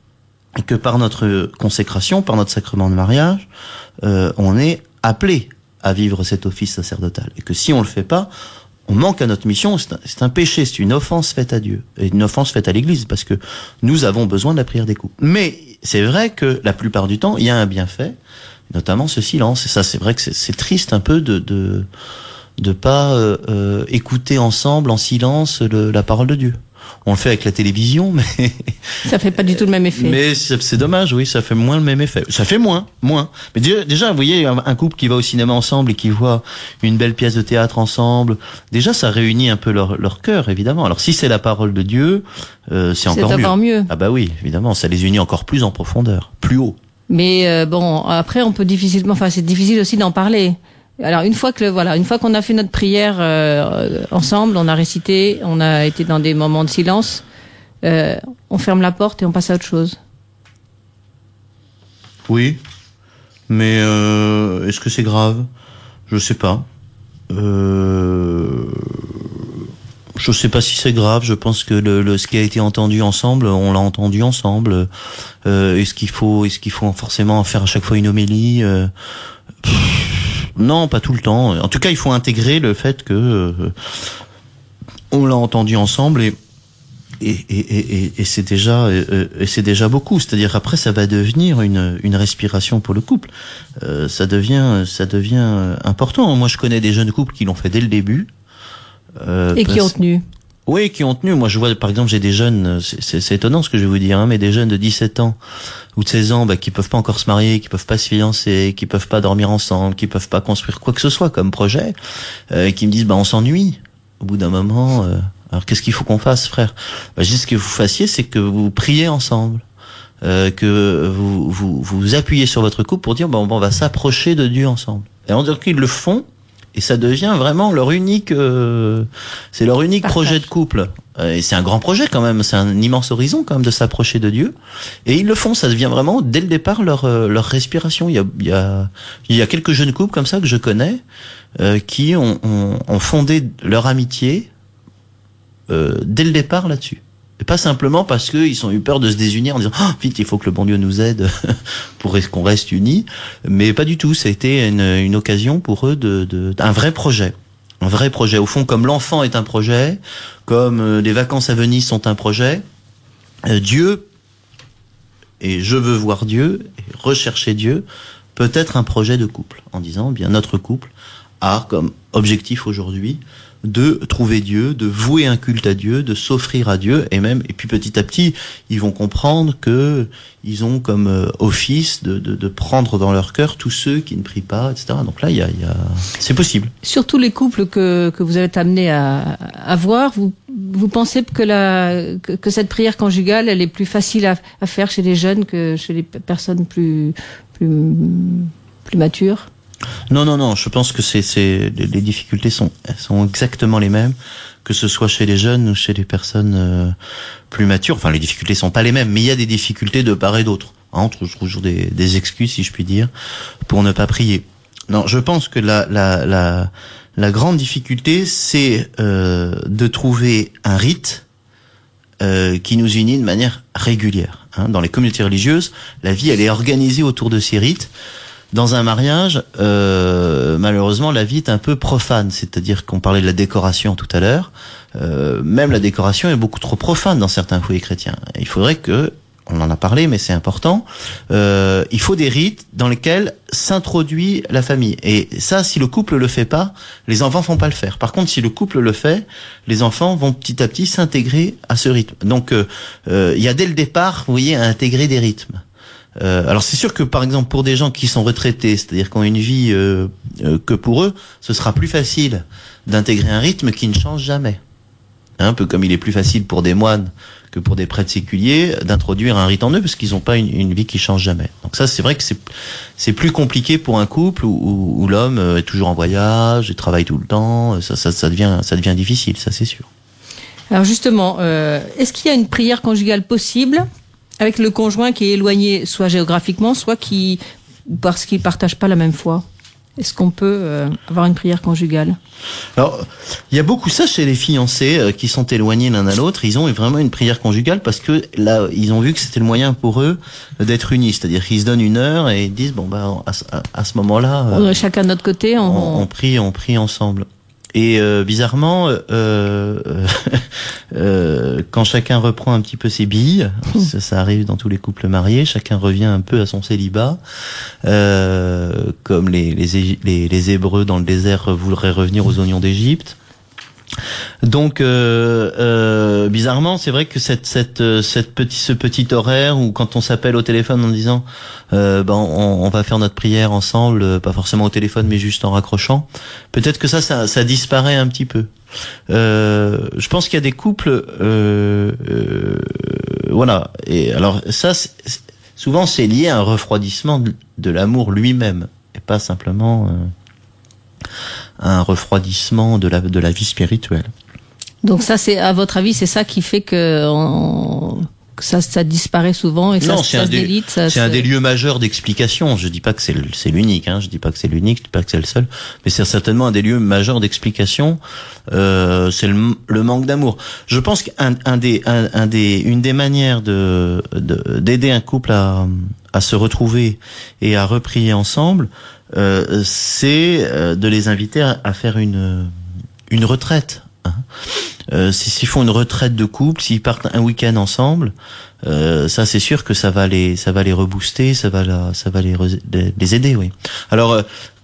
Speaker 3: et que par notre consécration, par notre sacrement de mariage, euh, on est appelé à vivre cet office sacerdotal. Et que si on le fait pas, on manque à notre mission. C'est un, péché, c'est une offense faite à Dieu et une offense faite à l'Église, parce que nous avons besoin de la prière des couples. Mais c'est vrai que la plupart du temps, il y a un bienfait, notamment ce silence. Et ça, c'est vrai que c'est triste un peu de de de pas euh, euh, écouter ensemble en silence le- la parole de Dieu. On le fait avec la télévision, mais *laughs*
Speaker 2: Ça fait pas du tout le même effet.
Speaker 3: mais c'est dommage, oui, ça fait moins le même effet. Ça fait moins, moins. Mais déjà, vous voyez, un couple qui va au cinéma ensemble et qui voit une belle pièce de théâtre ensemble, déjà, ça réunit un peu leur, leur cœur, évidemment. Alors, si c'est la parole de Dieu, euh, c'est
Speaker 2: C'est
Speaker 3: encore mieux.
Speaker 2: encore mieux.
Speaker 3: Ah bah oui, évidemment, ça les unit encore plus en profondeur, plus haut.
Speaker 2: Mais euh, bon, après, on peut difficilement. Enfin, c'est difficile aussi d'en parler. Alors une fois que voilà, une fois qu'on a fait notre prière euh, ensemble, on a récité, on a été dans des moments de silence, euh, on ferme la porte et on passe à autre chose.
Speaker 3: Oui. Mais euh, est-ce que c'est grave? Je sais pas. Euh, je sais pas si c'est grave. Je pense que le, le- ce qui a été entendu ensemble, on l'a entendu ensemble. Euh, est-ce qu'il faut, est-ce qu'il faut forcément en faire à chaque fois une homélie? Euh, Non, pas tout le temps. En tout cas, il faut intégrer le fait que euh, on l'a entendu ensemble et et, et, et, et- c'est déjà euh, et c'est déjà beaucoup. C'est-à-dire après, ça va devenir une, une respiration pour le couple. Euh, ça devient ça devient euh, important. Moi, je connais des jeunes couples qui l'ont fait dès le début. euh,
Speaker 2: Et qui ont tenu.
Speaker 3: Oui, qui ont tenu. Moi, je vois, par exemple, j'ai des jeunes, euh, c'est- étonnant ce que je vais vous dire, hein, mais des jeunes de 17 ans ou de 16 ans bah, qui peuvent pas encore se marier, qui peuvent pas se fiancer, qui peuvent pas dormir ensemble, qui peuvent pas construire quoi que ce soit comme projet, euh, qui me disent, bah, on s'ennuie au bout d'un moment. euh, alors, qu'est-ce qu'il faut qu'on fasse, frère? Bah, Juste ce que vous fassiez, c'est que vous priez ensemble. Euh, que vous, vous vous appuyez sur votre couple pour dire bon, on va s'approcher de Dieu ensemble. Et on dirait qu'ils le font et ça devient vraiment leur unique euh, c'est leur unique
Speaker 2: Partage.
Speaker 3: projet de couple. Euh, Et c'est un grand projet quand même, c'est un immense horizon quand même de s'approcher de Dieu. Et ils le font, ça devient vraiment dès le départ leur euh, leur respiration. Il y a il y a il y a quelques jeunes couples comme ça que je connais euh, qui ont, ont, ont fondé leur amitié euh, dès le départ là-dessus. Pas simplement parce qu'ils ont eu peur de se désunir en disant Ah, vite il faut que le bon Dieu nous aide *laughs* pour qu'on reste unis, mais pas du tout. Ça a été une, occasion pour eux de, de un vrai projet, un vrai projet. Au fond, comme l'enfant est un projet, comme euh, les vacances à Venise sont un projet, euh, Dieu et je veux voir Dieu et rechercher Dieu peut être un projet de couple en disant eh bien notre couple a comme objectif aujourd'hui de trouver Dieu, de vouer un culte à Dieu, de s'offrir à Dieu, et même, et puis petit à petit, ils vont comprendre que ils ont comme euh, office de, de, de prendre dans leur cœur tous ceux qui ne prient pas, etc. Donc là, il y a, y a... c'est possible.
Speaker 2: Surtout les couples que, que vous êtes amenés à, à voir, vous, vous pensez que, la, que, cette prière conjugale, elle est plus facile à, à faire chez les jeunes que chez les pe- personnes plus, plus, plus matures?
Speaker 3: Non, non, non. Je pense que c'est, c'est les, difficultés sont, sont exactement les mêmes, que ce soit chez les jeunes ou chez les personnes euh, plus matures. Enfin, les difficultés sont pas les mêmes, mais il y a des difficultés de part et d'autre. Hein, on trouve toujours des, des excuses, si je puis dire, pour ne pas prier. Non, je pense que la, la, la, la grande difficulté, c'est euh, de trouver un rite euh, qui nous unit de manière régulière. hein. Dans les communautés religieuses, la vie, elle est organisée autour de ces rites. Dans un mariage, euh, malheureusement, la vie est un peu profane. C'est-à-dire qu'on parlait de la décoration tout à l'heure. Euh, même la décoration est beaucoup trop profane dans certains foyers chrétiens. Il faudrait que, on en a parlé, mais c'est important. euh, il faut des rites dans lesquels s'introduit la famille. Et ça, si le couple le fait pas, les enfants vont pas le faire. Par contre, si le couple le fait, les enfants vont petit à petit s'intégrer à ce rythme. Donc, euh, euh, il y a dès le départ, vous voyez, à intégrer des rythmes. Euh, alors c'est sûr que par exemple pour des gens qui sont retraités, c'est-à-dire qui ont une vie euh, euh, que pour eux, ce sera plus facile d'intégrer un rythme qui ne change jamais. Hein, un peu comme il est plus facile pour des moines que pour des prêtres séculiers d'introduire un rite en eux parce qu'ils n'ont pas une, vie qui change jamais. Donc ça c'est vrai que c'est plus compliqué pour un couple où, où- où l'homme euh, est toujours en voyage, et travaille tout le temps, ça, ça, ça devient ça devient difficile, ça c'est sûr.
Speaker 2: Alors justement, euh, est-ce qu'il y a une prière conjugale possible? Avec le conjoint qui est éloigné, soit géographiquement, soit qui parce qu'il partage pas la même foi Est-ce qu'on peut euh, avoir une prière conjugale?
Speaker 3: Alors, il y a beaucoup ça chez les fiancés euh, qui sont éloignés l'un à l'autre. Ils ont vraiment une prière conjugale parce que là, ils ont vu que c'était le moyen pour eux d'être unis. C'est-à-dire qu'ils se donnent une heure et ils disent bon bah à, ce- à- à ce moment-là, euh,
Speaker 2: Chacun de notre côté, on,
Speaker 3: on, on prie, on prie ensemble. Et euh, bizarrement, euh, *laughs* euh, quand chacun reprend un petit peu ses billes, ça, ça arrive dans tous les couples mariés, chacun revient un peu à son célibat, euh, comme les, les, les, les Hébreux dans le désert voudraient revenir aux oignons d'Égypte. Donc, euh, euh, bizarrement, c'est vrai que cette, cette, euh, cette petit, ce petit horaire où quand on s'appelle au téléphone en disant, euh, ben, on, on va faire notre prière ensemble, euh, pas forcément au téléphone, mais juste en raccrochant, peut-être que ça, ça, ça disparaît un petit peu. Euh, je pense qu'il y a des couples, euh, voilà. Et alors ça, souvent, c'est lié à un refroidissement de, de l'amour lui-même, et pas simplement un refroidissement de la, de la vie spirituelle.
Speaker 2: Donc ça, c'est à votre avis, c'est ça qui fait que on- ça, ça disparaît souvent et que
Speaker 3: Non,
Speaker 2: ça,
Speaker 3: c'est
Speaker 2: ça
Speaker 3: un
Speaker 2: se délite.
Speaker 3: C'est un des lieux majeurs d'explication. Je dis pas que c'est l'unique, hein. je dis pas que c'est l'unique, je dis pas que c'est le seul, mais c'est certainement un des lieux majeurs d'explication. Euh, c'est le, le manque d'amour. Je pense qu'un un des, un, un des, une des manières de de- d'aider un couple à à se retrouver et à reprier ensemble, c'est euh, de les inviter à, à faire une une retraite. hein. Euh, si- S'ils font une retraite de couple, s'ils partent un week-end ensemble, euh, ça c'est sûr que ça va les ça va les rebooster, ça va la, ça va les les aider, oui. Alors euh,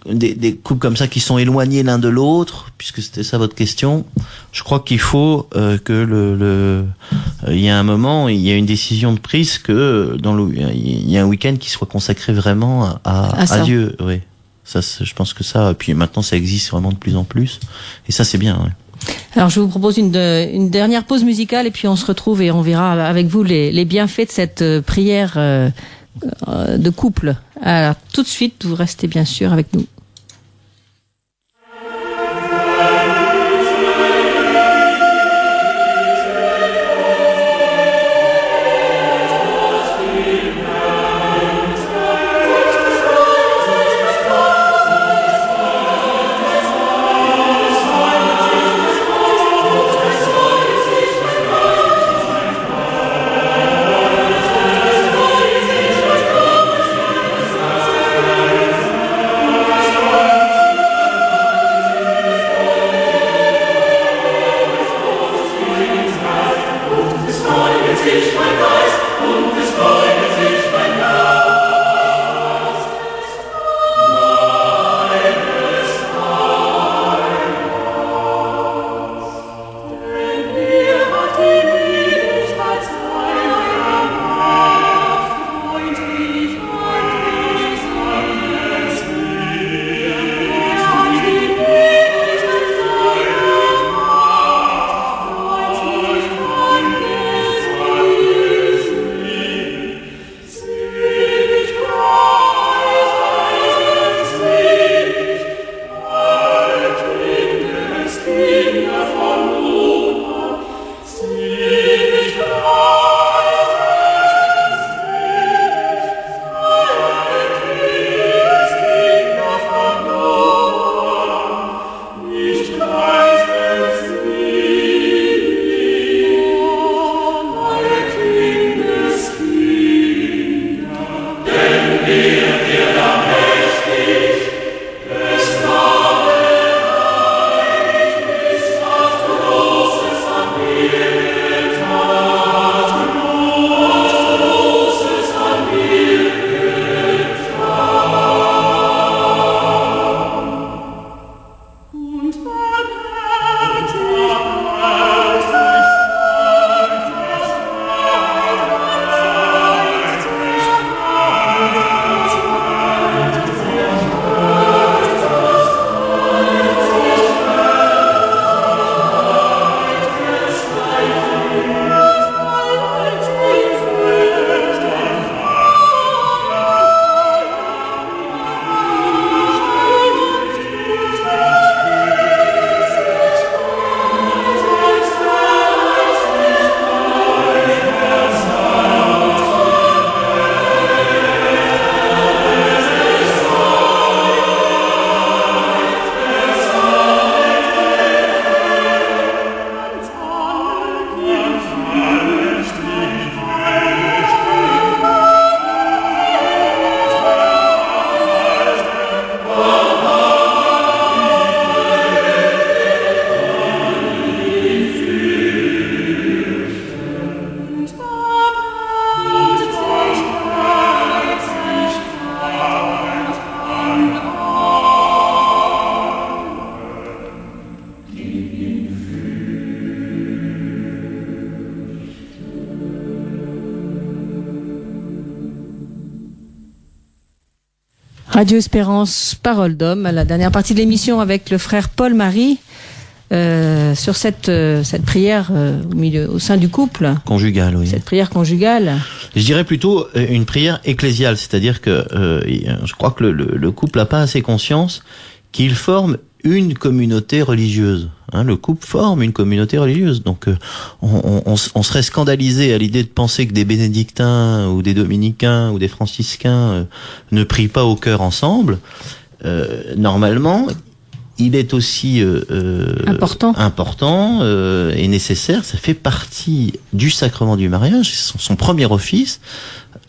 Speaker 3: des, des couples comme ça qui sont éloignés l'un de l'autre, puisque c'était ça votre question, je crois qu'il faut euh, que le, le euh, il y a un moment, il y a une décision de prise que euh, dans le il y a un week-end qui soit consacré vraiment à, à,
Speaker 2: À
Speaker 3: à Dieu, oui. Ça, je pense que ça, puis maintenant ça existe vraiment de plus en plus, et ça c'est bien. ouais.
Speaker 2: Alors je vous propose une, une dernière pause musicale et puis on se retrouve et on verra avec vous les, les bienfaits de cette euh, prière euh, euh, de couple. Alors tout de suite, vous restez bien sûr avec nous. Radio Espérance, Parole d'homme, la dernière partie de l'émission avec le frère Paul-Marie euh, sur cette, euh, cette prière euh, au, milieu, au sein du couple,
Speaker 3: Conjugal, oui.
Speaker 2: cette prière conjugale.
Speaker 3: Je dirais plutôt euh, une prière ecclésiale, c'est-à-dire que euh, je crois que le, le- le couple n'a pas assez conscience qu'il forme une communauté religieuse. Hein, le couple forme une communauté religieuse. Donc euh, on, on- on serait scandalisé à l'idée de penser que des bénédictins ou des dominicains ou des franciscains euh, ne prient pas au cœur ensemble. Euh, normalement, il est aussi euh, euh,
Speaker 2: Important.
Speaker 3: important euh, et nécessaire. Ça fait partie du sacrement du mariage. C'est son, son premier office,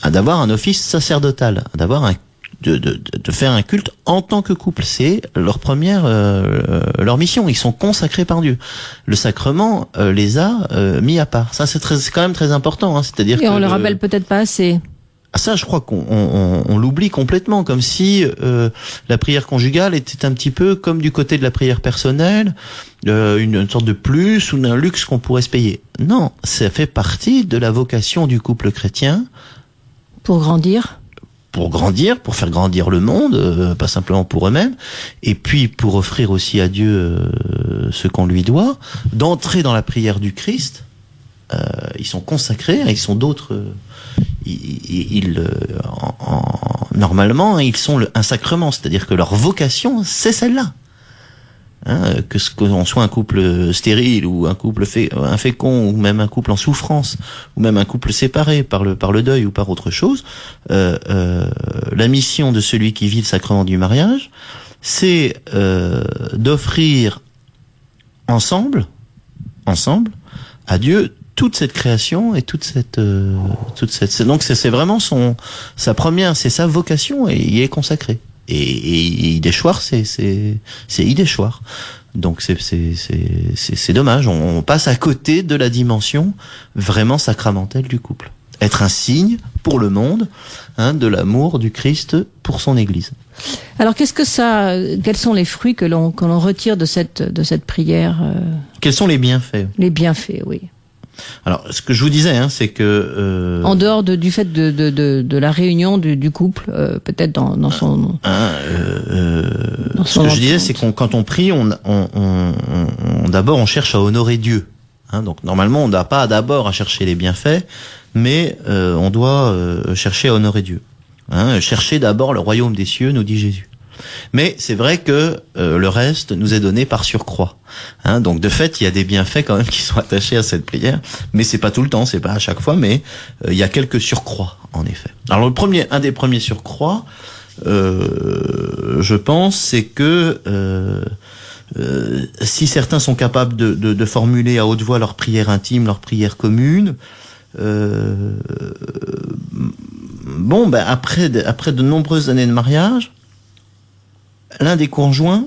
Speaker 3: d'avoir un office sacerdotal, d'avoir un de, de, de- faire un culte en tant que couple. C'est leur première euh, euh, leur mission. Ils sont consacrés par Dieu. Le sacrement euh, les a euh, mis à part. Ça, c'est très- c'est quand même très important. Hein. C'est-à-dire
Speaker 2: Et on le
Speaker 3: le-
Speaker 2: rappelle peut-être pas assez.
Speaker 3: ah, ça, je crois qu'on on, on- on l'oublie complètement, comme si euh, la prière conjugale était un petit peu comme du côté de la prière personnelle, euh, une, une sorte de plus ou d'un luxe qu'on pourrait se payer. Non, ça fait partie de la vocation du couple chrétien
Speaker 2: Pour grandir.
Speaker 3: Pour grandir, pour faire grandir le monde, euh, pas simplement pour eux-mêmes, et puis pour offrir aussi à Dieu euh, ce qu'on lui doit, d'entrer dans la prière du Christ. Euh, ils sont consacrés, hein, ils sont d'autres. euh, ils, ils- euh, en- en- normalement, hein, ils sont le, un sacrement, c'est-à-dire que leur vocation, c'est celle-là. Hein, que ce qu'on soit un couple stérile ou un couple fé- infécond ou même un couple en souffrance ou même un couple séparé par le par le deuil ou par autre chose, euh, euh, la mission de celui qui vit le sacrement du mariage, c'est euh, d'offrir ensemble, ensemble, à Dieu toute cette création et toute cette euh, toute cette donc c'est vraiment son sa première c'est sa vocation et il est consacré et, et, et y déchoir c'est c'est c'est y déchoir donc c'est c'est c'est c'est c'est dommage. On, on passe à côté de la dimension vraiment sacramentelle du couple. Être un signe pour le monde hein, de l'amour du Christ pour son Église.
Speaker 2: Alors qu'est-ce que ça Quels sont les fruits que l'on que l'on retire de cette de cette prière euh,
Speaker 3: quels sont les bienfaits?
Speaker 2: Les bienfaits, oui.
Speaker 3: Alors ce que je vous disais hein, c'est que euh,
Speaker 2: En dehors de, du fait de, de, de, de la réunion du, du couple, euh, peut-être dans, dans son
Speaker 3: Hein, euh, euh, ce que je disais, c'est qu'on quand on prie, on, on, on, on- d'abord on cherche à honorer Dieu. Hein, donc normalement, on n'a pas d'abord à chercher les bienfaits, mais euh, on doit euh, chercher à honorer Dieu. Hein, chercher d'abord le royaume des cieux, nous dit Jésus. Mais c'est vrai que euh, le reste nous est donné par surcroît. Hein, donc de fait, il y a des bienfaits quand même *laughs* qui sont attachés à cette prière, mais c'est pas tout le temps, c'est pas à chaque fois, mais euh, il y a quelques surcroîts en effet. Alors le premier, un des premiers surcroîts, euh, je pense, c'est que euh, euh, si certains sont capables de, de, de formuler à haute voix leur prière intime, leur prière commune, bon, ben après, après de nombreuses années de mariage, l'un des conjoints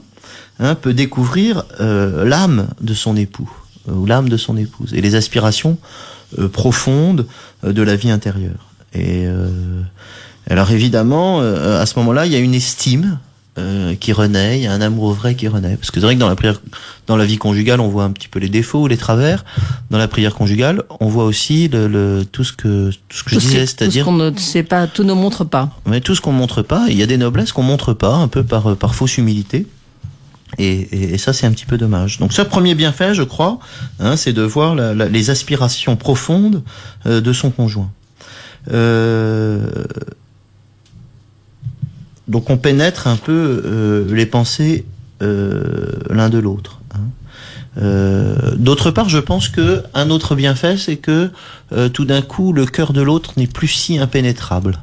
Speaker 3: hein, peut découvrir euh, l'âme de son époux euh, ou l'âme de son épouse et les aspirations euh, profondes de la vie intérieure. Et alors évidemment, à ce moment-là, il y a une estime euh, qui renaît, il y a un amour vrai qui renaît. Parce que c'est vrai que dans la prière, dans la vie conjugale, on voit un petit peu les défauts ou les travers. Dans la prière conjugale, on voit aussi le, le- tout ce que tout ce que je
Speaker 2: tout qui-
Speaker 3: disais,
Speaker 2: tout ce
Speaker 3: c'est-à-dire
Speaker 2: qu'on ne sait pas, tout ne montre pas.
Speaker 3: mais tout ce qu'on montre pas, il y a des noblesses qu'on montre pas, un peu par, par fausse humilité. Et, et, et ça, c'est un petit peu dommage. Donc, ce premier bienfait, je crois, hein, c'est de voir la- la- les aspirations profondes euh, de son conjoint. Euh, donc, on pénètre un peu euh, les pensées euh, l'un de l'autre. hein. Euh, D'autre part, je pense que un autre bienfait, c'est que euh, tout d'un coup, le cœur de l'autre n'est plus si impénétrable.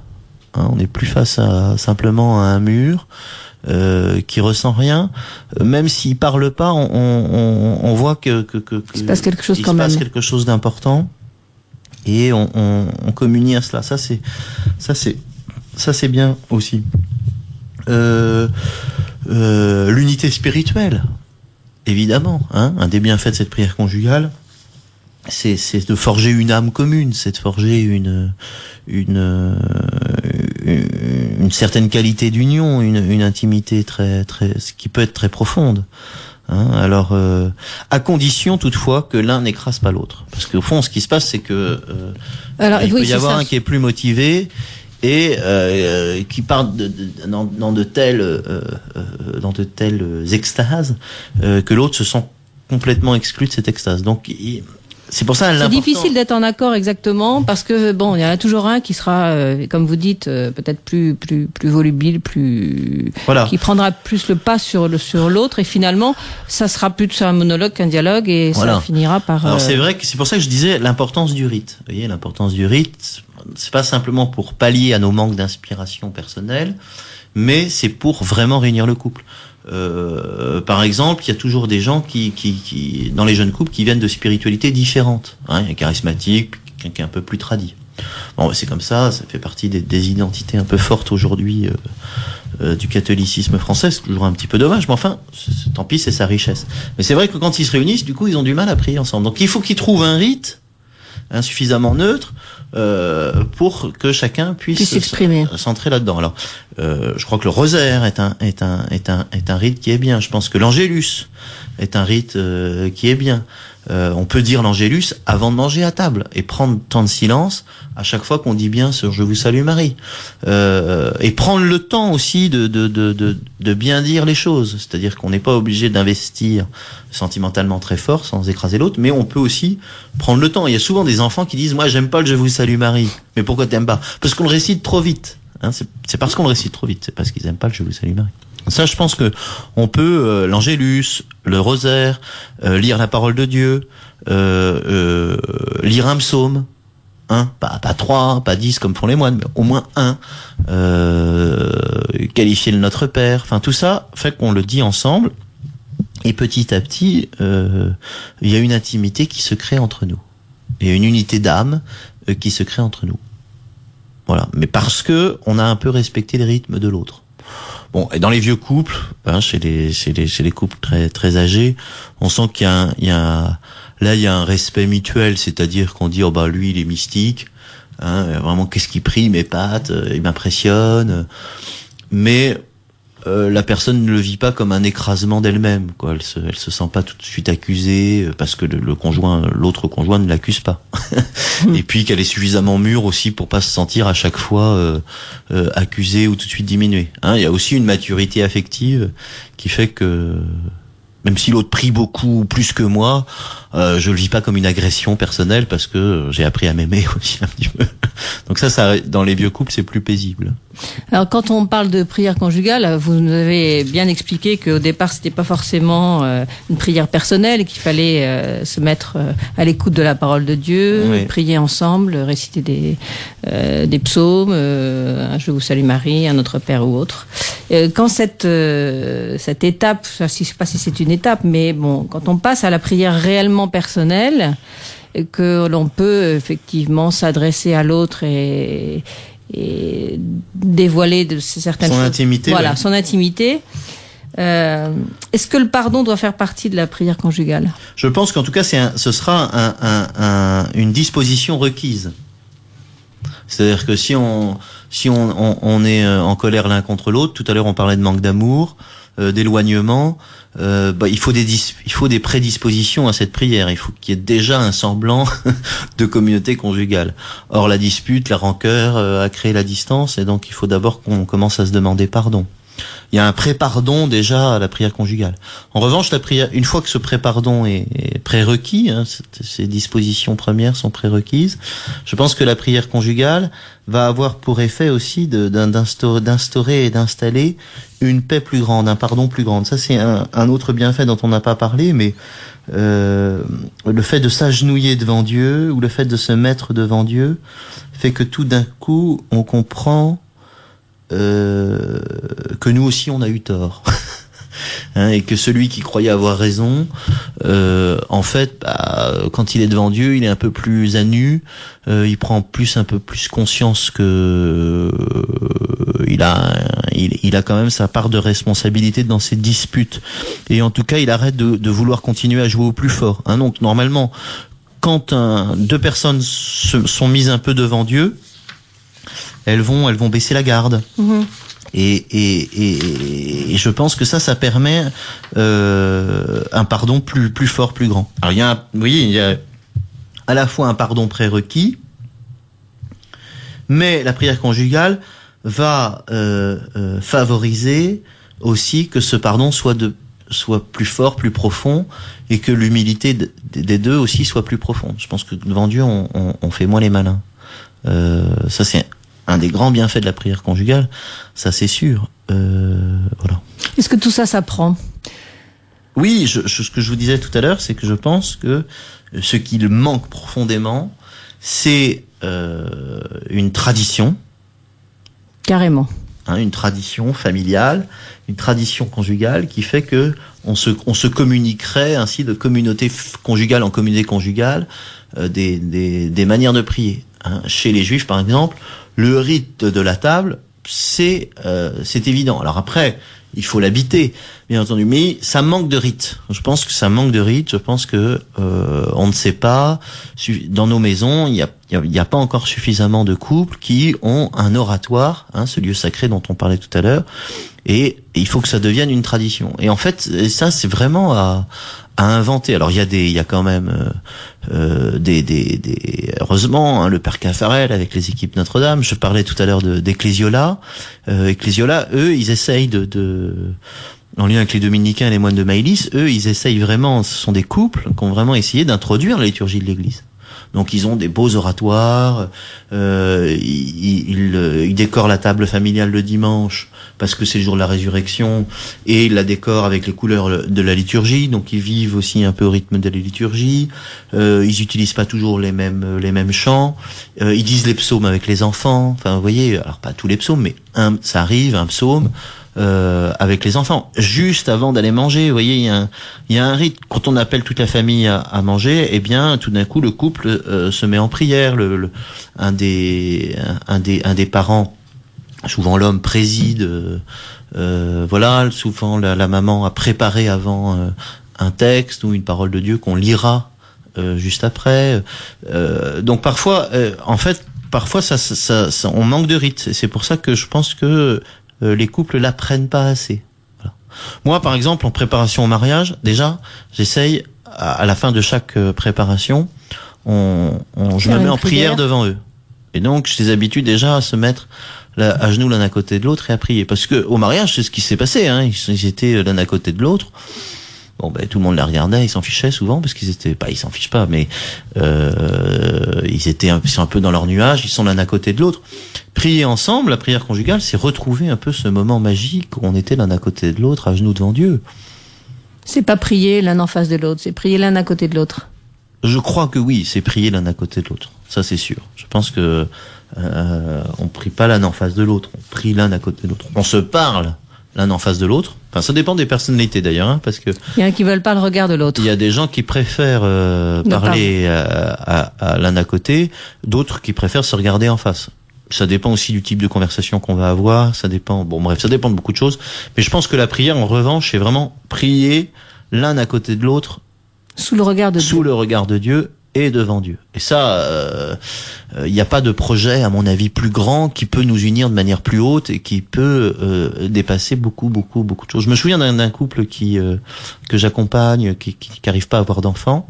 Speaker 3: Hein, on n'est plus face à simplement à un mur euh, qui ressent rien. Même s'il parle pas, on, on, on- voit que, que, que, que
Speaker 2: Il se passe quelque chose
Speaker 3: il
Speaker 2: quand
Speaker 3: se passe
Speaker 2: même.
Speaker 3: quelque chose d'important et on, on, on communie à cela. Ça c'est ça c'est ça c'est bien aussi. Euh, euh, L'unité spirituelle, évidemment. Hein, un des bienfaits de cette prière conjugale, c'est c'est de forger une âme commune, c'est de forger une une euh, une certaine qualité d'union, une, une intimité très très ce qui peut être très profonde. Hein, alors, euh, à condition toutefois que l'un n'écrase pas l'autre, parce qu'au fond, ce qui se passe, c'est que euh,
Speaker 2: Alors,
Speaker 3: il
Speaker 2: oui,
Speaker 3: peut y avoir
Speaker 2: ça.
Speaker 3: un qui est plus motivé et euh, qui part de, de- dans, dans de telles euh, euh, dans de telles extases euh, que l'autre se sent complètement exclu de cette extase. Donc il- c'est pour ça
Speaker 2: C'est difficile d'être en accord exactement parce que bon, il y en a toujours un qui sera, euh, comme vous dites, euh, peut-être plus plus plus volubile, plus
Speaker 3: Voilà.
Speaker 2: qui prendra plus le pas sur le sur l'autre et finalement, ça sera plus un monologue qu'un dialogue et
Speaker 3: Voilà.
Speaker 2: ça finira par.
Speaker 3: Alors
Speaker 2: euh,
Speaker 3: c'est vrai que c'est pour ça que je disais l'importance du rite. Vous voyez, l'importance du rite, c'est pas simplement pour pallier à nos manques d'inspiration personnelle, mais c'est pour vraiment réunir le couple. Euh, par exemple, il y a toujours des gens qui, qui, qui, dans les jeunes couples, qui viennent de spiritualités différentes. Hein, un charismatique, quelqu'un qui est un peu plus tradit. Bon, c'est comme ça, ça fait partie des, identités un peu fortes aujourd'hui euh, euh, du catholicisme français. C'est toujours un petit peu dommage, mais enfin, tant pis, c'est sa richesse. Mais c'est vrai que quand ils se réunissent, du coup, ils ont du mal à prier ensemble. Donc il faut qu'ils trouvent un rite hein, suffisamment neutre euh, pour que chacun puisse
Speaker 2: s'exprimer.
Speaker 3: s'entrer là-dedans. Alors, euh, je crois que le rosaire est un est un est un est un rite qui est bien. Je pense que l'angélus est un rite euh, qui est bien. Euh, on peut dire l'angélus avant de manger à table et prendre temps de silence à chaque fois qu'on dit bien ce Je vous salue Marie. Euh, et prendre le temps aussi de, de, de, de, de bien dire les choses. C'est-à-dire qu'on n'est pas obligé d'investir sentimentalement très fort sans écraser l'autre, mais on peut aussi prendre le temps. Il y a souvent des enfants qui disent Moi, j'aime pas le Je vous salue Marie. Mais pourquoi t'aimes pas? Parce qu'on le récite trop vite. Hein, c'est parce qu'on le récite trop vite. C'est parce qu'ils aiment pas le Je vous salue Marie. Ça, je pense que on peut euh, l'angélus, le rosaire, euh, lire la parole de Dieu, euh, euh, lire un psaume, un, pas, pas trois, pas dix comme font les moines, mais au moins un, euh, qualifier le Notre Père, enfin tout ça fait qu'on le dit ensemble, et petit à petit, euh, il y a une intimité qui se crée entre nous, et une unité d'âme qui se crée entre nous. Voilà, mais parce que on a un peu respecté le rythme de l'autre. Bon, et dans les vieux couples, hein, chez les couples très très âgés, on sent qu'il y a un, il y a là il y a un respect mutuel, c'est-à-dire qu'on dit oh bah lui il est mystique, hein, vraiment qu'est-ce qu'il prie mes pattes, euh, il m'impressionne, mais euh, la personne ne le vit pas comme un écrasement d'elle-même. Elle se, elle se sent pas tout de suite accusée euh, parce que le, conjoint, l'autre conjoint ne l'accuse pas. *laughs* Et puis qu'elle est suffisamment mûre aussi pour pas se sentir à chaque fois euh, accusée ou tout de suite diminuée. Hein, il y a aussi une maturité affective qui fait que même si l'autre prie beaucoup plus que moi, euh, je le vis pas comme une agression personnelle parce que j'ai appris à m'aimer *laughs* aussi un petit peu. Donc ça, ça dans les vieux couples, c'est plus paisible.
Speaker 2: Alors quand on parle de prière conjugale, vous nous avez bien expliqué qu'au départ c'était pas forcément euh, une prière personnelle, et qu'il fallait euh, se mettre euh, à l'écoute de la parole de Dieu,
Speaker 3: Oui.
Speaker 2: prier ensemble, réciter des euh, des psaumes, euh, un Je vous salue Marie, un Notre Père ou autre. Quand cette euh, cette étape, je sais pas si c'est une étape, mais bon, quand on passe à la prière réellement personnelle, et que l'on peut effectivement s'adresser à l'autre et, et dévoiler de certaines
Speaker 3: Son
Speaker 2: choses.
Speaker 3: intimité,
Speaker 2: Voilà,
Speaker 3: ouais.
Speaker 2: son intimité. Euh, Est-ce que le pardon doit faire partie de la prière conjugale?
Speaker 3: Je pense qu'en tout cas, un, ce sera un, un- un- une disposition requise. C'est-à-dire que si on si on, on, on est euh, en colère l'un contre l'autre, tout à l'heure on parlait de manque d'amour, euh, d'éloignement, euh, bah, il faut des il faut des prédispositions à cette prière. Il faut qu'il y ait déjà un semblant *laughs* de communauté conjugale. Or la dispute, la rancœur euh, a créé la distance, et donc il faut d'abord qu'on commence à se demander pardon. Il y a un pré-pardon déjà à la prière conjugale. En revanche, la prière, une fois que ce pré-pardon est, prérequis, hein, ces dispositions premières sont prérequises, je pense que la prière conjugale va avoir pour effet aussi d'instaurer et d'installer une paix plus grande, un pardon plus grand. Ça, c'est un, un autre bienfait dont on n'a pas parlé, mais euh, le fait de s'agenouiller devant Dieu ou le fait de se mettre devant Dieu fait que tout d'un coup, on comprend euh, que nous aussi on a eu tort. *laughs* Hein, et que celui qui croyait avoir raison, euh, en fait, bah, quand il est devant Dieu, il est un peu plus à nu, euh, il prend plus un peu plus conscience que euh, il a, il, a quand même sa part de responsabilité dans ces disputes. Et en tout cas, il arrête de, de vouloir continuer à jouer au plus fort. Hein, donc normalement, quand un- deux personnes se, sont mises un peu devant Dieu, elles vont, elles vont baisser la garde. Et, et, et, et je pense que ça, ça permet euh, un pardon plus, plus fort, plus grand. Alors il y a, un, voyez, il y a à la fois un pardon prérequis, mais la prière conjugale va euh, euh, favoriser aussi que ce pardon soit de soit plus fort, plus profond, et que l'humilité des deux aussi soit plus profonde. Je pense que devant Dieu, on, on- on fait moins les malins. Ça, c'est un des grands bienfaits de la prière conjugale, ça c'est sûr. Euh, voilà.
Speaker 2: Est-ce que tout ça s'apprend
Speaker 3: Oui, je, je- ce que je vous disais tout à l'heure, c'est que je pense que ce qu'il manque profondément, c'est euh, une tradition,
Speaker 2: Carrément.
Speaker 3: hein, une tradition familiale, une tradition conjugale qui fait que on se, on se communiquerait ainsi de communauté conjugale en communauté conjugale euh, des, des, des manières de prier. hein. Chez les juifs, par exemple, le rite de la table, c'est euh, c'est évident. Alors après, il faut l'habiter, bien entendu, mais ça manque de rite. Je pense que ça manque de rite. Je pense que euh, on ne sait pas. Dans nos maisons, il y a, pas encore suffisamment de couples qui ont un oratoire, hein, ce lieu sacré dont on parlait tout à l'heure, et, il faut que ça devienne une tradition. Et en fait, ça, c'est vraiment à, à inventer. Alors il y a des, il y a quand même euh, euh, des, des, des, heureusement, hein, le père Caffarel avec les équipes Notre-Dame. Je parlais tout à l'heure de- d'Ecclésiola. Euh, Ecclésiola, eux, ils essayent de, de en lien avec les dominicains et les moines de Maïlis, eux, ils essayent vraiment, ce sont des couples qui ont vraiment essayé d'introduire la liturgie de l'Église. Donc ils ont des beaux oratoires, euh, ils, ils, euh, ils décorent la table familiale le dimanche parce que c'est le jour de la résurrection et ils la décorent avec les couleurs de la liturgie. Donc ils vivent aussi un peu au rythme de la liturgie. Euh, ils utilisent pas toujours les mêmes les mêmes chants. Euh, ils disent les psaumes avec les enfants. Enfin vous voyez, alors pas tous les psaumes, mais un, ça arrive un psaume euh, avec les enfants, juste avant d'aller manger. Vous voyez, il y, a un, il y a un rite. Quand on appelle toute la famille à, à manger, eh bien, tout d'un coup, le couple euh, se met en prière. Le, le- un des, un des, un des parents, souvent l'homme, préside. euh, euh, voilà, souvent la, la maman a préparé avant euh, un texte ou une parole de Dieu qu'on lira euh, juste après. Donc parfois, en fait, parfois ça, ça, ça- on manque de rite. C'est pour ça que je pense que les couples l'apprennent pas assez. Voilà. Moi, par exemple, en préparation au mariage, déjà, j'essaye à, la fin de chaque euh, préparation, on, on- je me mets en prière
Speaker 2: prière.
Speaker 3: devant eux. Et donc, je les habitue déjà à se mettre là, à genoux l'un à côté de l'autre et à prier. Parce que au mariage, c'est ce qui s'est passé. Hein. Ils étaient l'un à côté de l'autre. Bon, ben tout le monde les regardait, ils s'en fichaient souvent parce qu'ils étaient pas, ils s'en fichent pas, mais euh, ils étaient un, ils sont un peu dans leur nuage, ils sont l'un à côté de l'autre. Prier ensemble, la prière conjugale, c'est retrouver un peu ce moment magique où on était l'un à côté de l'autre, à genoux devant Dieu.
Speaker 2: C'est pas prier l'un en face de l'autre, c'est prier l'un à côté de l'autre.
Speaker 3: Je crois que oui, c'est prier l'un à côté de l'autre. Ça, c'est sûr. Je pense que euh, on prie pas l'un en face de l'autre, on prie l'un à côté de l'autre. On se parle l'un en face de l'autre. Enfin, ça dépend des personnalités d'ailleurs, hein, parce que
Speaker 2: Il y en a qui veulent pas le regard de l'autre.
Speaker 3: il y a des gens qui préfèrent euh, parler à, à- à l'un à côté, d'autres qui préfèrent se regarder en face. Ça dépend aussi du type de conversation qu'on va avoir. Ça dépend. Bon, bref, ça dépend de beaucoup de choses. Mais je pense que la prière, en revanche, c'est vraiment prier l'un à côté de l'autre
Speaker 2: Sous le regard de
Speaker 3: sous
Speaker 2: Dieu.
Speaker 3: le regard de Dieu et devant Dieu. Et ça, euh, euh, il n'y a pas de projet, à mon avis, plus grand qui peut nous unir de manière plus haute et qui peut euh, dépasser beaucoup, beaucoup, beaucoup de choses. Je me souviens d'un couple qui euh, que j'accompagne, qui qui n'arrive pas à avoir d'enfants.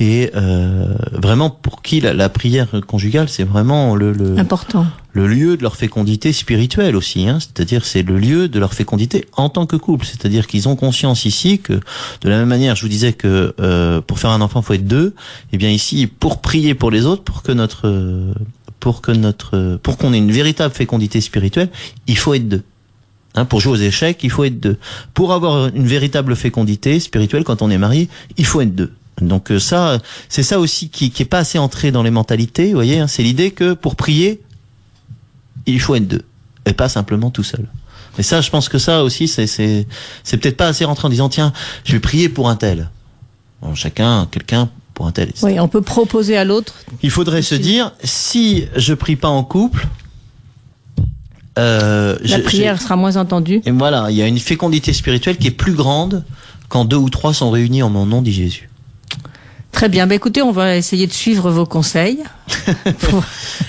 Speaker 3: Et euh, vraiment, pour qui la, la prière conjugale, c'est vraiment le, le,
Speaker 2: Important.
Speaker 3: Le lieu de leur fécondité spirituelle aussi. Hein. C'est-à-dire, c'est le lieu de leur fécondité en tant que couple. C'est-à-dire qu'ils ont conscience ici que, de la même manière, je vous disais que euh, pour faire un enfant, faut être deux. Et bien ici, pour prier pour les autres, pour que notre, euh, pour que notre, pour qu'on ait une véritable fécondité spirituelle, il faut être deux. Hein, pour jouer aux échecs, il faut être deux. Pour avoir une véritable fécondité spirituelle, quand on est marié, il faut être deux. Donc euh, ça, c'est ça aussi qui, qui est pas assez entré dans les mentalités. Vous voyez, hein, c'est l'idée que pour prier, il faut être deux et pas simplement tout seul. Et ça, je pense que ça aussi, c'est c'est c'est peut-être pas assez rentré en disant tiens, je vais prier pour un tel. Bon, chacun, quelqu'un pour un tel. etc.
Speaker 2: Oui, on peut proposer à l'autre.
Speaker 3: Il faudrait se dire si je prie pas en couple, euh,
Speaker 2: La
Speaker 3: je-
Speaker 2: prière sera moins entendue.
Speaker 3: et voilà, il y a une fécondité spirituelle qui est plus grande quand deux ou trois sont réunis en mon nom, dit Jésus.
Speaker 2: Très bien. Bah, écoutez, on va essayer de suivre vos conseils. *laughs*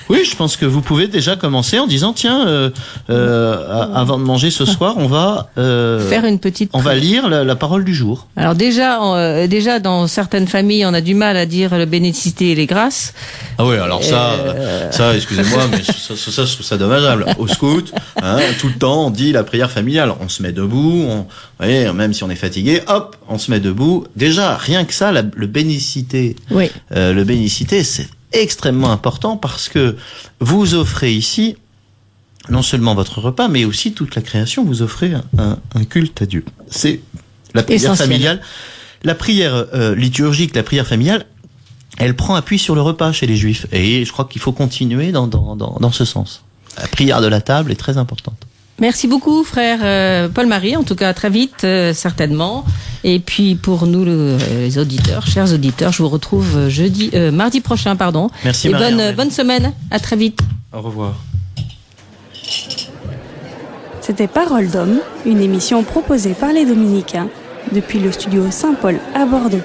Speaker 3: Oui, je pense que vous pouvez déjà commencer en disant tiens, euh, euh, avant de manger ce soir, on va euh,
Speaker 2: Faire une petite.
Speaker 3: on va lire la, la parole du jour.
Speaker 2: Alors déjà, euh, déjà dans certaines familles, on a du mal à dire le bénédicité et les grâces.
Speaker 3: Ah oui, alors ça, euh, ça, excusez-moi, mais ça, ça, ça, je trouve ça dommageable. Au scout, hein, tout le temps, on dit la prière familiale. On se met debout, on, vous voyez, même si on est fatigué, hop, on se met debout. Déjà, rien que ça, la- le bénicité,
Speaker 2: Oui.
Speaker 3: euh, le bénicité, c'est extrêmement important parce que vous offrez ici non seulement votre repas, mais aussi toute la création. Vous offrez un, culte à Dieu. C'est la prière
Speaker 2: Essentiel.
Speaker 3: familiale. La prière euh, liturgique, la prière familiale, elle prend appui sur le repas chez les juifs. Et je crois qu'il faut continuer dans, dans, dans, dans ce sens. La prière de la table est très importante.
Speaker 2: Merci beaucoup, frère euh, Paul-Marie. En tout cas, très vite, euh, certainement. Et puis pour nous, le- euh, les auditeurs, chers auditeurs, je vous retrouve jeudi, euh, mardi prochain, pardon.
Speaker 3: Merci,
Speaker 2: Et bonne bonne semaine. À très vite.
Speaker 3: Au revoir.
Speaker 1: C'était Parole d'homme, une émission proposée par les Dominicains depuis le studio Saint-Paul à Bordeaux.